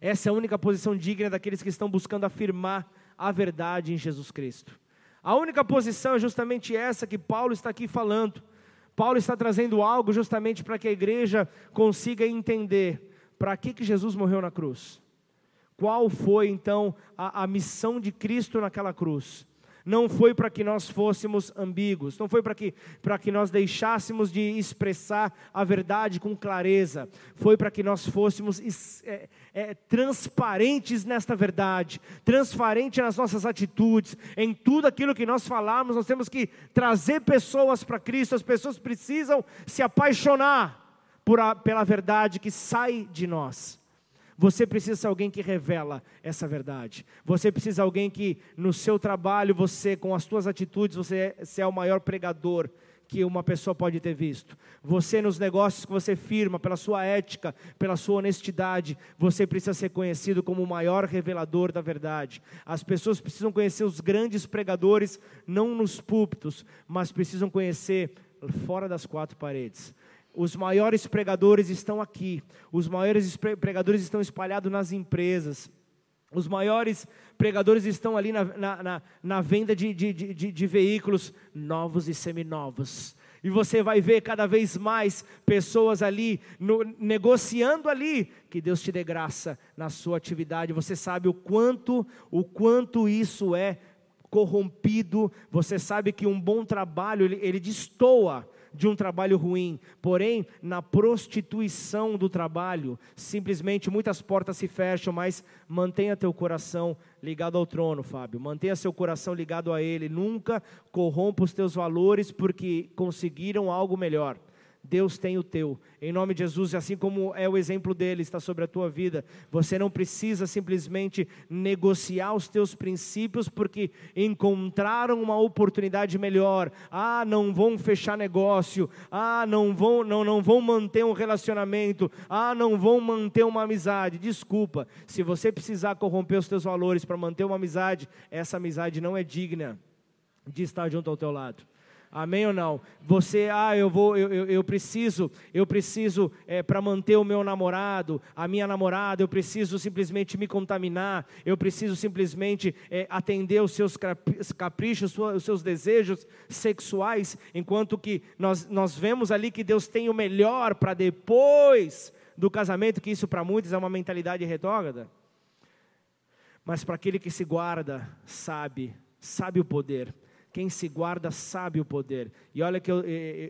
essa é a única posição digna daqueles que estão buscando afirmar a verdade em Jesus Cristo. A única posição é justamente essa que Paulo está aqui falando. Paulo está trazendo algo justamente para que a igreja consiga entender para que, que Jesus morreu na cruz. Qual foi então a, a missão de Cristo naquela cruz? Não foi para que nós fôssemos ambíguos, não foi para que, que nós deixássemos de expressar a verdade com clareza, foi para que nós fôssemos é, é, transparentes nesta verdade, transparente nas nossas atitudes, em tudo aquilo que nós falamos, nós temos que trazer pessoas para Cristo, as pessoas precisam se apaixonar a, pela verdade que sai de nós. Você precisa ser alguém que revela essa verdade. Você precisa alguém que no seu trabalho, você com as suas atitudes, é, você é o maior pregador que uma pessoa pode ter visto. Você nos negócios que você firma, pela sua ética, pela sua honestidade, você precisa ser conhecido como o maior revelador da verdade. As pessoas precisam conhecer os grandes pregadores, não nos púlpitos, mas precisam conhecer fora das quatro paredes. Os maiores pregadores estão aqui, os maiores pregadores estão espalhados nas empresas, os maiores pregadores estão ali na, na, na, na venda de, de, de, de veículos novos e seminovos. E você vai ver cada vez mais pessoas ali, no, negociando ali, que Deus te dê graça na sua atividade. Você sabe o quanto, o quanto isso é corrompido. Você sabe que um bom trabalho, ele, ele destoa de um trabalho ruim, porém, na prostituição do trabalho, simplesmente muitas portas se fecham, mas mantenha teu coração ligado ao trono, Fábio. Mantenha seu coração ligado a Ele. Nunca corrompa os teus valores porque conseguiram algo melhor. Deus tem o teu. Em nome de Jesus, assim como é o exemplo dele, está sobre a tua vida. Você não precisa simplesmente negociar os teus princípios porque encontraram uma oportunidade melhor. Ah, não vão fechar negócio. Ah, não vão, não, não vão manter um relacionamento. Ah, não vão manter uma amizade. Desculpa, se você precisar corromper os teus valores para manter uma amizade, essa amizade não é digna de estar junto ao teu lado. Amém ou não? Você, ah, eu vou, eu, eu, eu preciso, eu preciso é, para manter o meu namorado, a minha namorada, eu preciso simplesmente me contaminar, eu preciso simplesmente é, atender os seus caprichos, os seus desejos sexuais, enquanto que nós, nós vemos ali que Deus tem o melhor para depois do casamento, que isso para muitos é uma mentalidade retrógrada. Mas para aquele que se guarda, sabe, sabe o poder quem se guarda sabe o poder. E olha que eu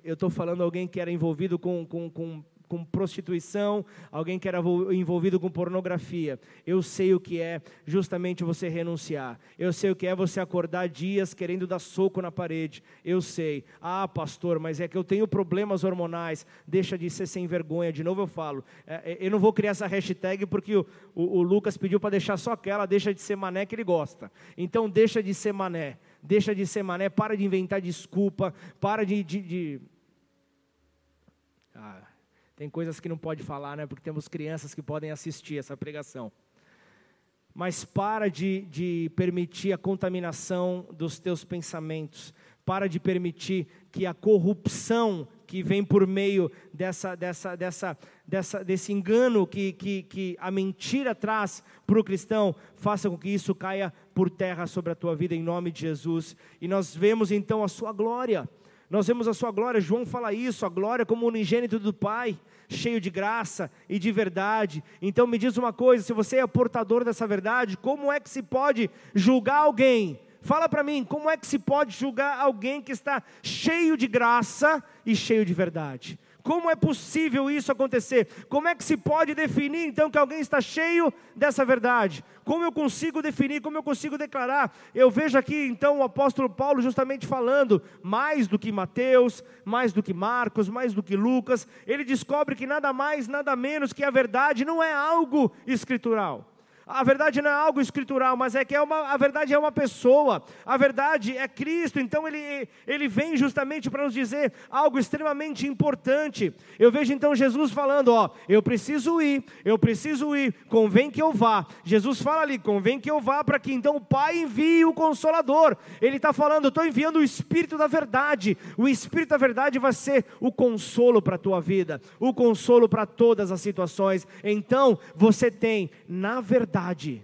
estou falando alguém que era envolvido com, com, com, com prostituição, alguém que era envolvido com pornografia. Eu sei o que é justamente você renunciar. Eu sei o que é você acordar dias querendo dar soco na parede. Eu sei. Ah, pastor, mas é que eu tenho problemas hormonais. Deixa de ser sem vergonha. De novo eu falo. É, é eu não vou criar essa hashtag porque o, o, o Lucas pediu para deixar só aquela. Deixa de ser mané que ele gosta. Então deixa de ser mané deixa de ser mané, para de inventar desculpa, para de. de, de... Ah, tem coisas que não pode falar, né? Porque temos crianças que podem assistir essa pregação. Mas para de, de permitir a contaminação dos teus pensamentos, para de permitir que a corrupção que vem por meio dessa, dessa, dessa, dessa, desse engano que, que, que a mentira traz para o cristão, faça com que isso caia por terra sobre a tua vida em nome de Jesus. E nós vemos então a sua glória. Nós vemos a sua glória, João fala isso, a glória como unigênito do Pai, cheio de graça e de verdade. Então me diz uma coisa: se você é portador dessa verdade, como é que se pode julgar alguém Fala para mim, como é que se pode julgar alguém que está cheio de graça e cheio de verdade? Como é possível isso acontecer? Como é que se pode definir então que alguém está cheio dessa verdade? Como eu consigo definir, como eu consigo declarar? Eu vejo aqui então o apóstolo Paulo justamente falando, mais do que Mateus, mais do que Marcos, mais do que Lucas, ele descobre que nada mais, nada menos que a verdade não é algo escritural. A verdade não é algo escritural, mas é que é uma, a verdade é uma pessoa. A verdade é Cristo. Então ele, ele vem justamente para nos dizer algo extremamente importante. Eu vejo então Jesus falando: Ó, eu preciso ir, eu preciso ir, convém que eu vá. Jesus fala ali: convém que eu vá para que então o Pai envie o Consolador. Ele está falando: estou enviando o Espírito da verdade. O Espírito da verdade vai ser o consolo para a tua vida, o consolo para todas as situações. Então você tem, na verdade, verdade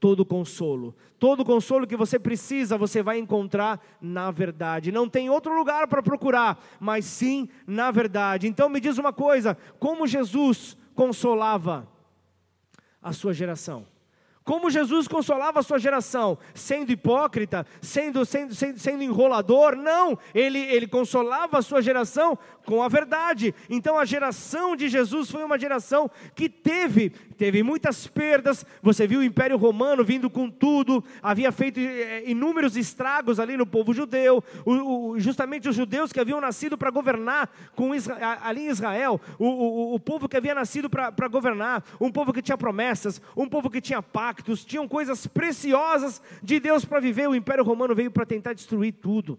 todo consolo. Todo consolo que você precisa, você vai encontrar na verdade. Não tem outro lugar para procurar, mas sim na verdade. Então me diz uma coisa: como Jesus consolava a sua geração? Como Jesus consolava a sua geração, sendo hipócrita, sendo, sendo, sendo, sendo enrolador? Não, ele, ele consolava a sua geração com a verdade. Então a geração de Jesus foi uma geração que teve, teve muitas perdas. Você viu o Império Romano vindo com tudo, havia feito eh, inúmeros estragos ali no povo judeu. O, o, justamente os judeus que haviam nascido para governar com Israel, ali em Israel, o, o povo que havia nascido para governar, um povo que tinha promessas, um povo que tinha pactos, tinham coisas preciosas de Deus para viver. O Império Romano veio para tentar destruir tudo.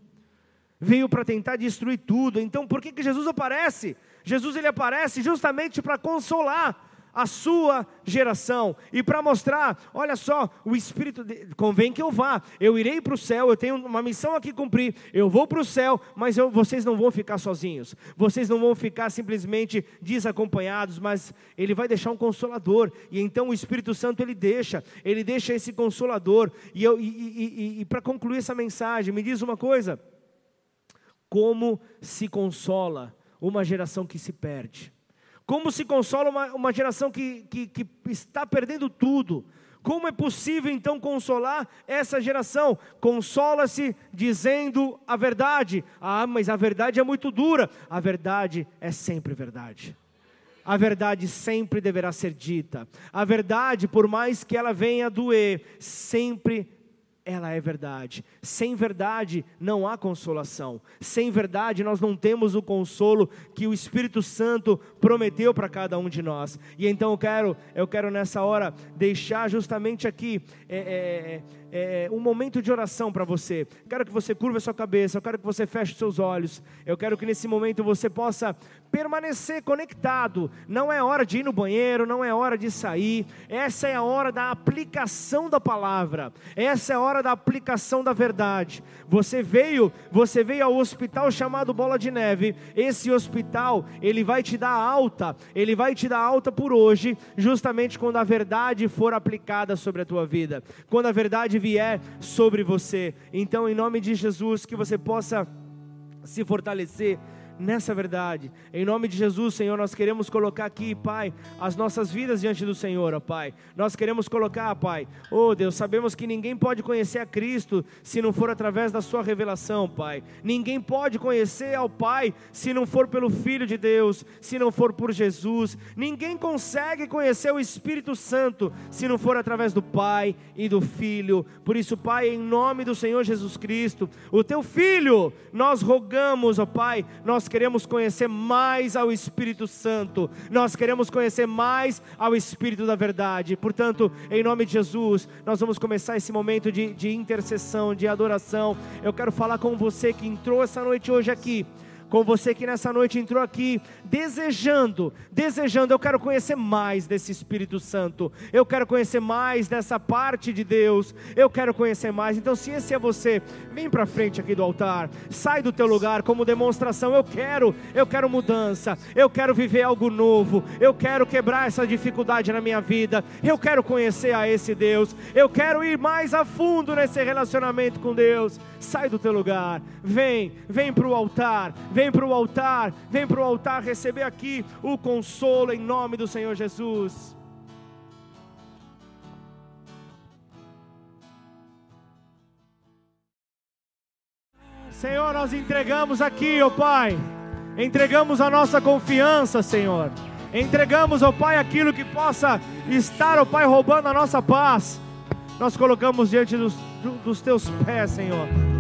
Veio para tentar destruir tudo. Então, por que, que Jesus aparece? Jesus ele aparece justamente para consolar a sua geração. E para mostrar, olha só, o Espírito de, convém que eu vá, eu irei para o céu, eu tenho uma missão aqui cumprir, eu vou para o céu, mas eu, vocês não vão ficar sozinhos, vocês não vão ficar simplesmente desacompanhados, mas Ele vai deixar um consolador. E então o Espírito Santo ele deixa, ele deixa esse consolador. E, e, e, e para concluir essa mensagem, me diz uma coisa. Como se consola uma geração que se perde? Como se consola uma, uma geração que, que, que está perdendo tudo? Como é possível então consolar essa geração? Consola-se dizendo a verdade. Ah, mas a verdade é muito dura. A verdade é sempre verdade. A verdade sempre deverá ser dita. A verdade, por mais que ela venha doer, sempre ela é verdade. Sem verdade não há consolação. Sem verdade nós não temos o consolo que o Espírito Santo prometeu para cada um de nós. E então eu quero, eu quero nessa hora deixar justamente aqui é, é, é, um momento de oração para você. Quero que você curva a sua cabeça. Eu quero que você feche seus olhos. Eu quero que nesse momento você possa permanecer conectado. Não é hora de ir no banheiro, não é hora de sair. Essa é a hora da aplicação da palavra. Essa é a hora da aplicação da verdade. Você veio, você veio ao hospital chamado Bola de Neve. Esse hospital, ele vai te dar alta. Ele vai te dar alta por hoje, justamente quando a verdade for aplicada sobre a tua vida. Quando a verdade vier sobre você. Então, em nome de Jesus, que você possa se fortalecer nessa verdade. Em nome de Jesus, Senhor, nós queremos colocar aqui, Pai, as nossas vidas diante do Senhor, ó Pai. Nós queremos colocar, Pai, oh Deus, sabemos que ninguém pode conhecer a Cristo se não for através da Sua revelação, Pai. Ninguém pode conhecer ao Pai se não for pelo Filho de Deus, se não for por Jesus. Ninguém consegue conhecer o Espírito Santo se não for através do Pai e do Filho. Por isso, Pai, em nome do Senhor Jesus Cristo, o Teu Filho, nós rogamos, ó Pai, nós nós queremos conhecer mais ao Espírito Santo, nós queremos conhecer mais ao Espírito da verdade. Portanto, em nome de Jesus, nós vamos começar esse momento de, de intercessão, de adoração. Eu quero falar com você que entrou essa noite hoje aqui com você que nessa noite entrou aqui desejando, desejando, eu quero conhecer mais desse Espírito Santo, eu quero conhecer mais dessa parte de Deus, eu quero conhecer mais. Então, se esse é você, vem para frente aqui do altar, sai do teu lugar como demonstração. Eu quero, eu quero mudança, eu quero viver algo novo, eu quero quebrar essa dificuldade na minha vida, eu quero conhecer a esse Deus, eu quero ir mais a fundo nesse relacionamento com Deus. Sai do teu lugar, vem, vem para o altar, vem para o altar, vem para o altar receber aqui o consolo em nome do Senhor Jesus. Senhor, nós entregamos aqui, ó oh Pai, entregamos a nossa confiança, Senhor. Entregamos, ó oh Pai, aquilo que possa estar, ó oh Pai, roubando a nossa paz. Nós colocamos diante dos, dos teus pés, Senhor.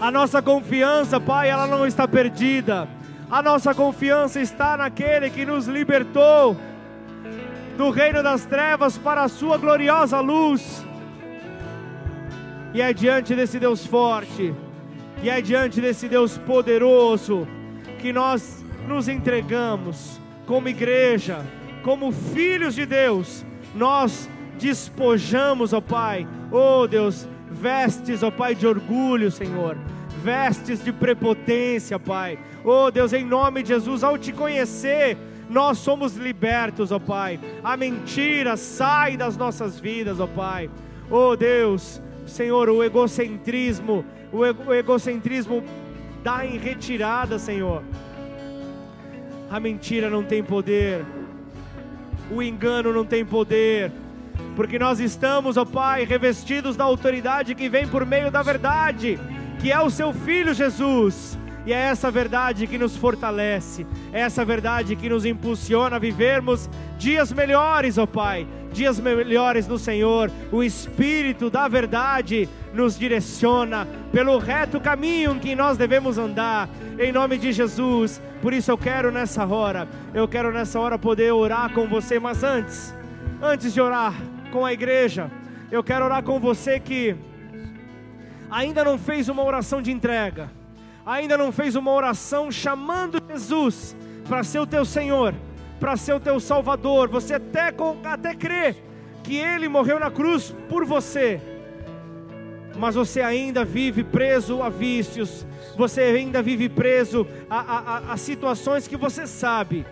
A nossa confiança, Pai, ela não está perdida. A nossa confiança está naquele que nos libertou do reino das trevas para a sua gloriosa luz. E é diante desse Deus forte, e é diante desse Deus poderoso que nós nos entregamos como igreja, como filhos de Deus. Nós despojamos, ó Pai, ó Deus, vestes, ó Pai, de orgulho, Senhor, vestes de prepotência, Pai. Oh Deus, em nome de Jesus, ao te conhecer, nós somos libertos, ó Pai. A mentira sai das nossas vidas, ó Pai. Oh Deus, Senhor, o egocentrismo, o, o egocentrismo dá em retirada, Senhor. A mentira não tem poder, o engano não tem poder, porque nós estamos, ó Pai, revestidos da autoridade que vem por meio da verdade, que é o Seu Filho Jesus. E é essa verdade que nos fortalece, é essa verdade que nos impulsiona a vivermos dias melhores, ó Pai, dias melhores no Senhor. O Espírito da verdade nos direciona pelo reto caminho que nós devemos andar, em nome de Jesus. Por isso eu quero nessa hora, eu quero nessa hora poder orar com você, mas antes, antes de orar, com a igreja. Eu quero orar com você que ainda não fez uma oração de entrega, ainda não fez uma oração chamando Jesus para ser o teu Senhor, para ser o teu Salvador. Você até, até crê que Ele morreu na cruz por você, mas você ainda vive preso a vícios, você ainda vive preso a, a, a situações que você sabe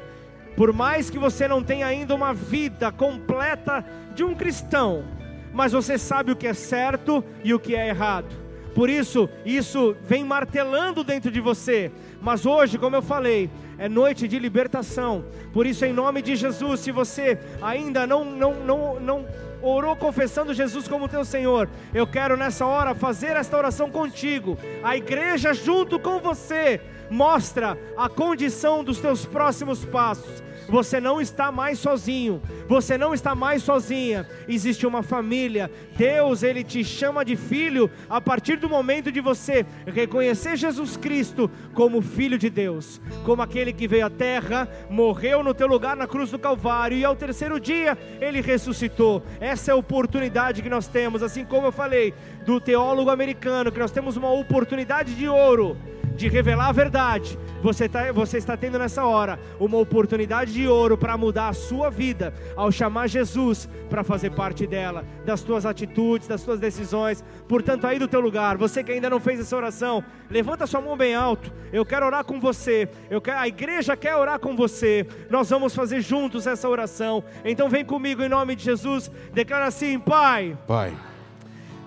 por mais que você não tenha ainda uma vida completa de um cristão, mas você sabe o que é certo e o que é errado. Por isso, isso vem martelando dentro de você. Mas hoje, como eu falei, é noite de libertação. Por isso, em nome de Jesus, se você ainda não, não, não, não orou confessando Jesus como teu Senhor, eu quero nessa hora fazer esta oração contigo. A igreja junto com você mostra a condição dos teus próximos passos. Você não está mais sozinho. Você não está mais sozinha. Existe uma família. Deus, ele te chama de filho a partir do momento de você reconhecer Jesus Cristo como filho de Deus, como aquele que veio à terra, morreu no teu lugar na cruz do Calvário e ao terceiro dia ele ressuscitou. Essa é a oportunidade que nós temos, assim como eu falei do teólogo americano, que nós temos uma oportunidade de ouro de revelar a verdade, você, tá, você está tendo nessa hora uma oportunidade de ouro para mudar a sua vida, ao chamar Jesus para fazer parte dela, das tuas atitudes, das tuas decisões. Portanto, aí do teu lugar, você que ainda não fez essa oração, levanta sua mão bem alto. Eu quero orar com você. Eu quero, a igreja quer orar com você. Nós vamos fazer juntos essa oração. Então vem comigo em nome de Jesus. Declara assim, Pai. Pai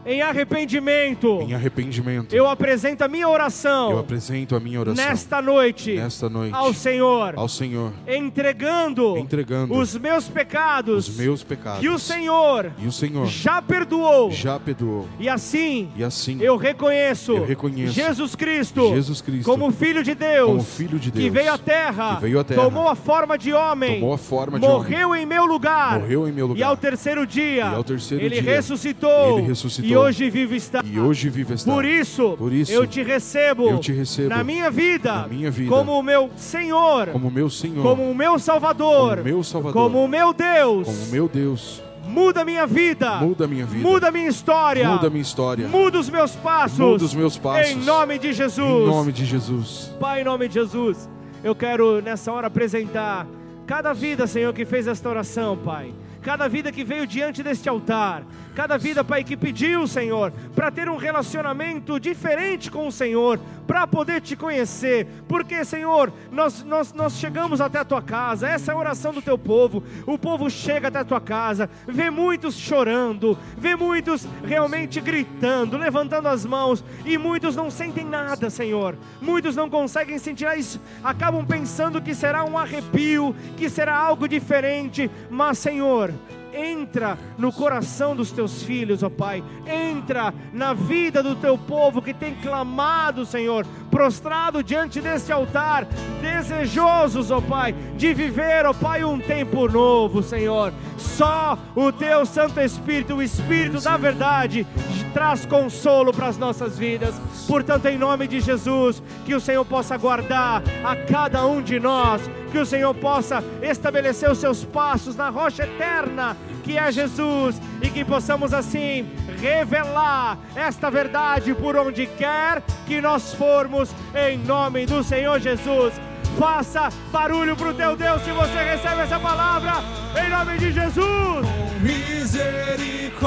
em arrependimento. Em arrependimento. Eu apresento a minha oração. Eu apresento a minha oração. Nesta noite. Nesta noite. Ao Senhor. Ao Senhor. Entregando. Entregando. Os meus pecados. Os meus pecados. Que o Senhor. E o Senhor. Já perdoou. Já perdoou. E assim. E assim. Eu reconheço. Eu reconheço. Jesus Cristo. Jesus Cristo. Como filho de Deus. Como filho de Deus. Que veio à terra. Que veio à terra. Tomou a forma de homem. Tomou a forma de morreu homem. em meu lugar. Morreu em meu lugar. E ao terceiro dia. E ao terceiro ele dia. Ressuscitou. Ele ressuscitou. E hoje vive está. E hoje vive está. Por isso, Por isso eu te recebo. Eu te recebo. Na minha vida. Na minha vida. Como o meu Senhor. Como meu Senhor. Como o meu Salvador. Como meu Salvador. Como o meu Deus. Como meu Deus. Muda minha vida. Muda minha vida. Muda minha história. Muda minha história. Muda os meus passos. Muda os meus passos. Em nome de Jesus. Em nome de Jesus. Pai, em nome de Jesus. Eu quero nessa hora apresentar cada vida, Senhor, que fez esta oração, Pai cada vida que veio diante deste altar, cada vida, Pai, que pediu, Senhor, para ter um relacionamento diferente com o Senhor, para poder te conhecer, porque, Senhor, nós, nós, nós chegamos até a tua casa, essa é a oração do teu povo, o povo chega até a tua casa, vê muitos chorando, vê muitos realmente gritando, levantando as mãos, e muitos não sentem nada, Senhor, muitos não conseguem sentir isso, acabam pensando que será um arrepio, que será algo diferente, mas, Senhor, entra no coração dos teus filhos, ó Pai, entra na vida do teu povo que tem clamado, Senhor, prostrado diante deste altar, desejosos, ó Pai, de viver, ó Pai, um tempo novo, Senhor. Só o teu Santo Espírito, o Espírito da verdade, traz consolo para as nossas vidas. Portanto, em nome de Jesus, que o Senhor possa guardar a cada um de nós, que o Senhor possa estabelecer os seus passos na rocha eterna que é Jesus e que possamos assim revelar esta verdade por onde quer que nós formos, em nome do Senhor Jesus. Faça barulho para o teu Deus se você recebe essa palavra, em nome de Jesus. Com misericórdia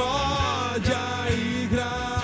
e graça.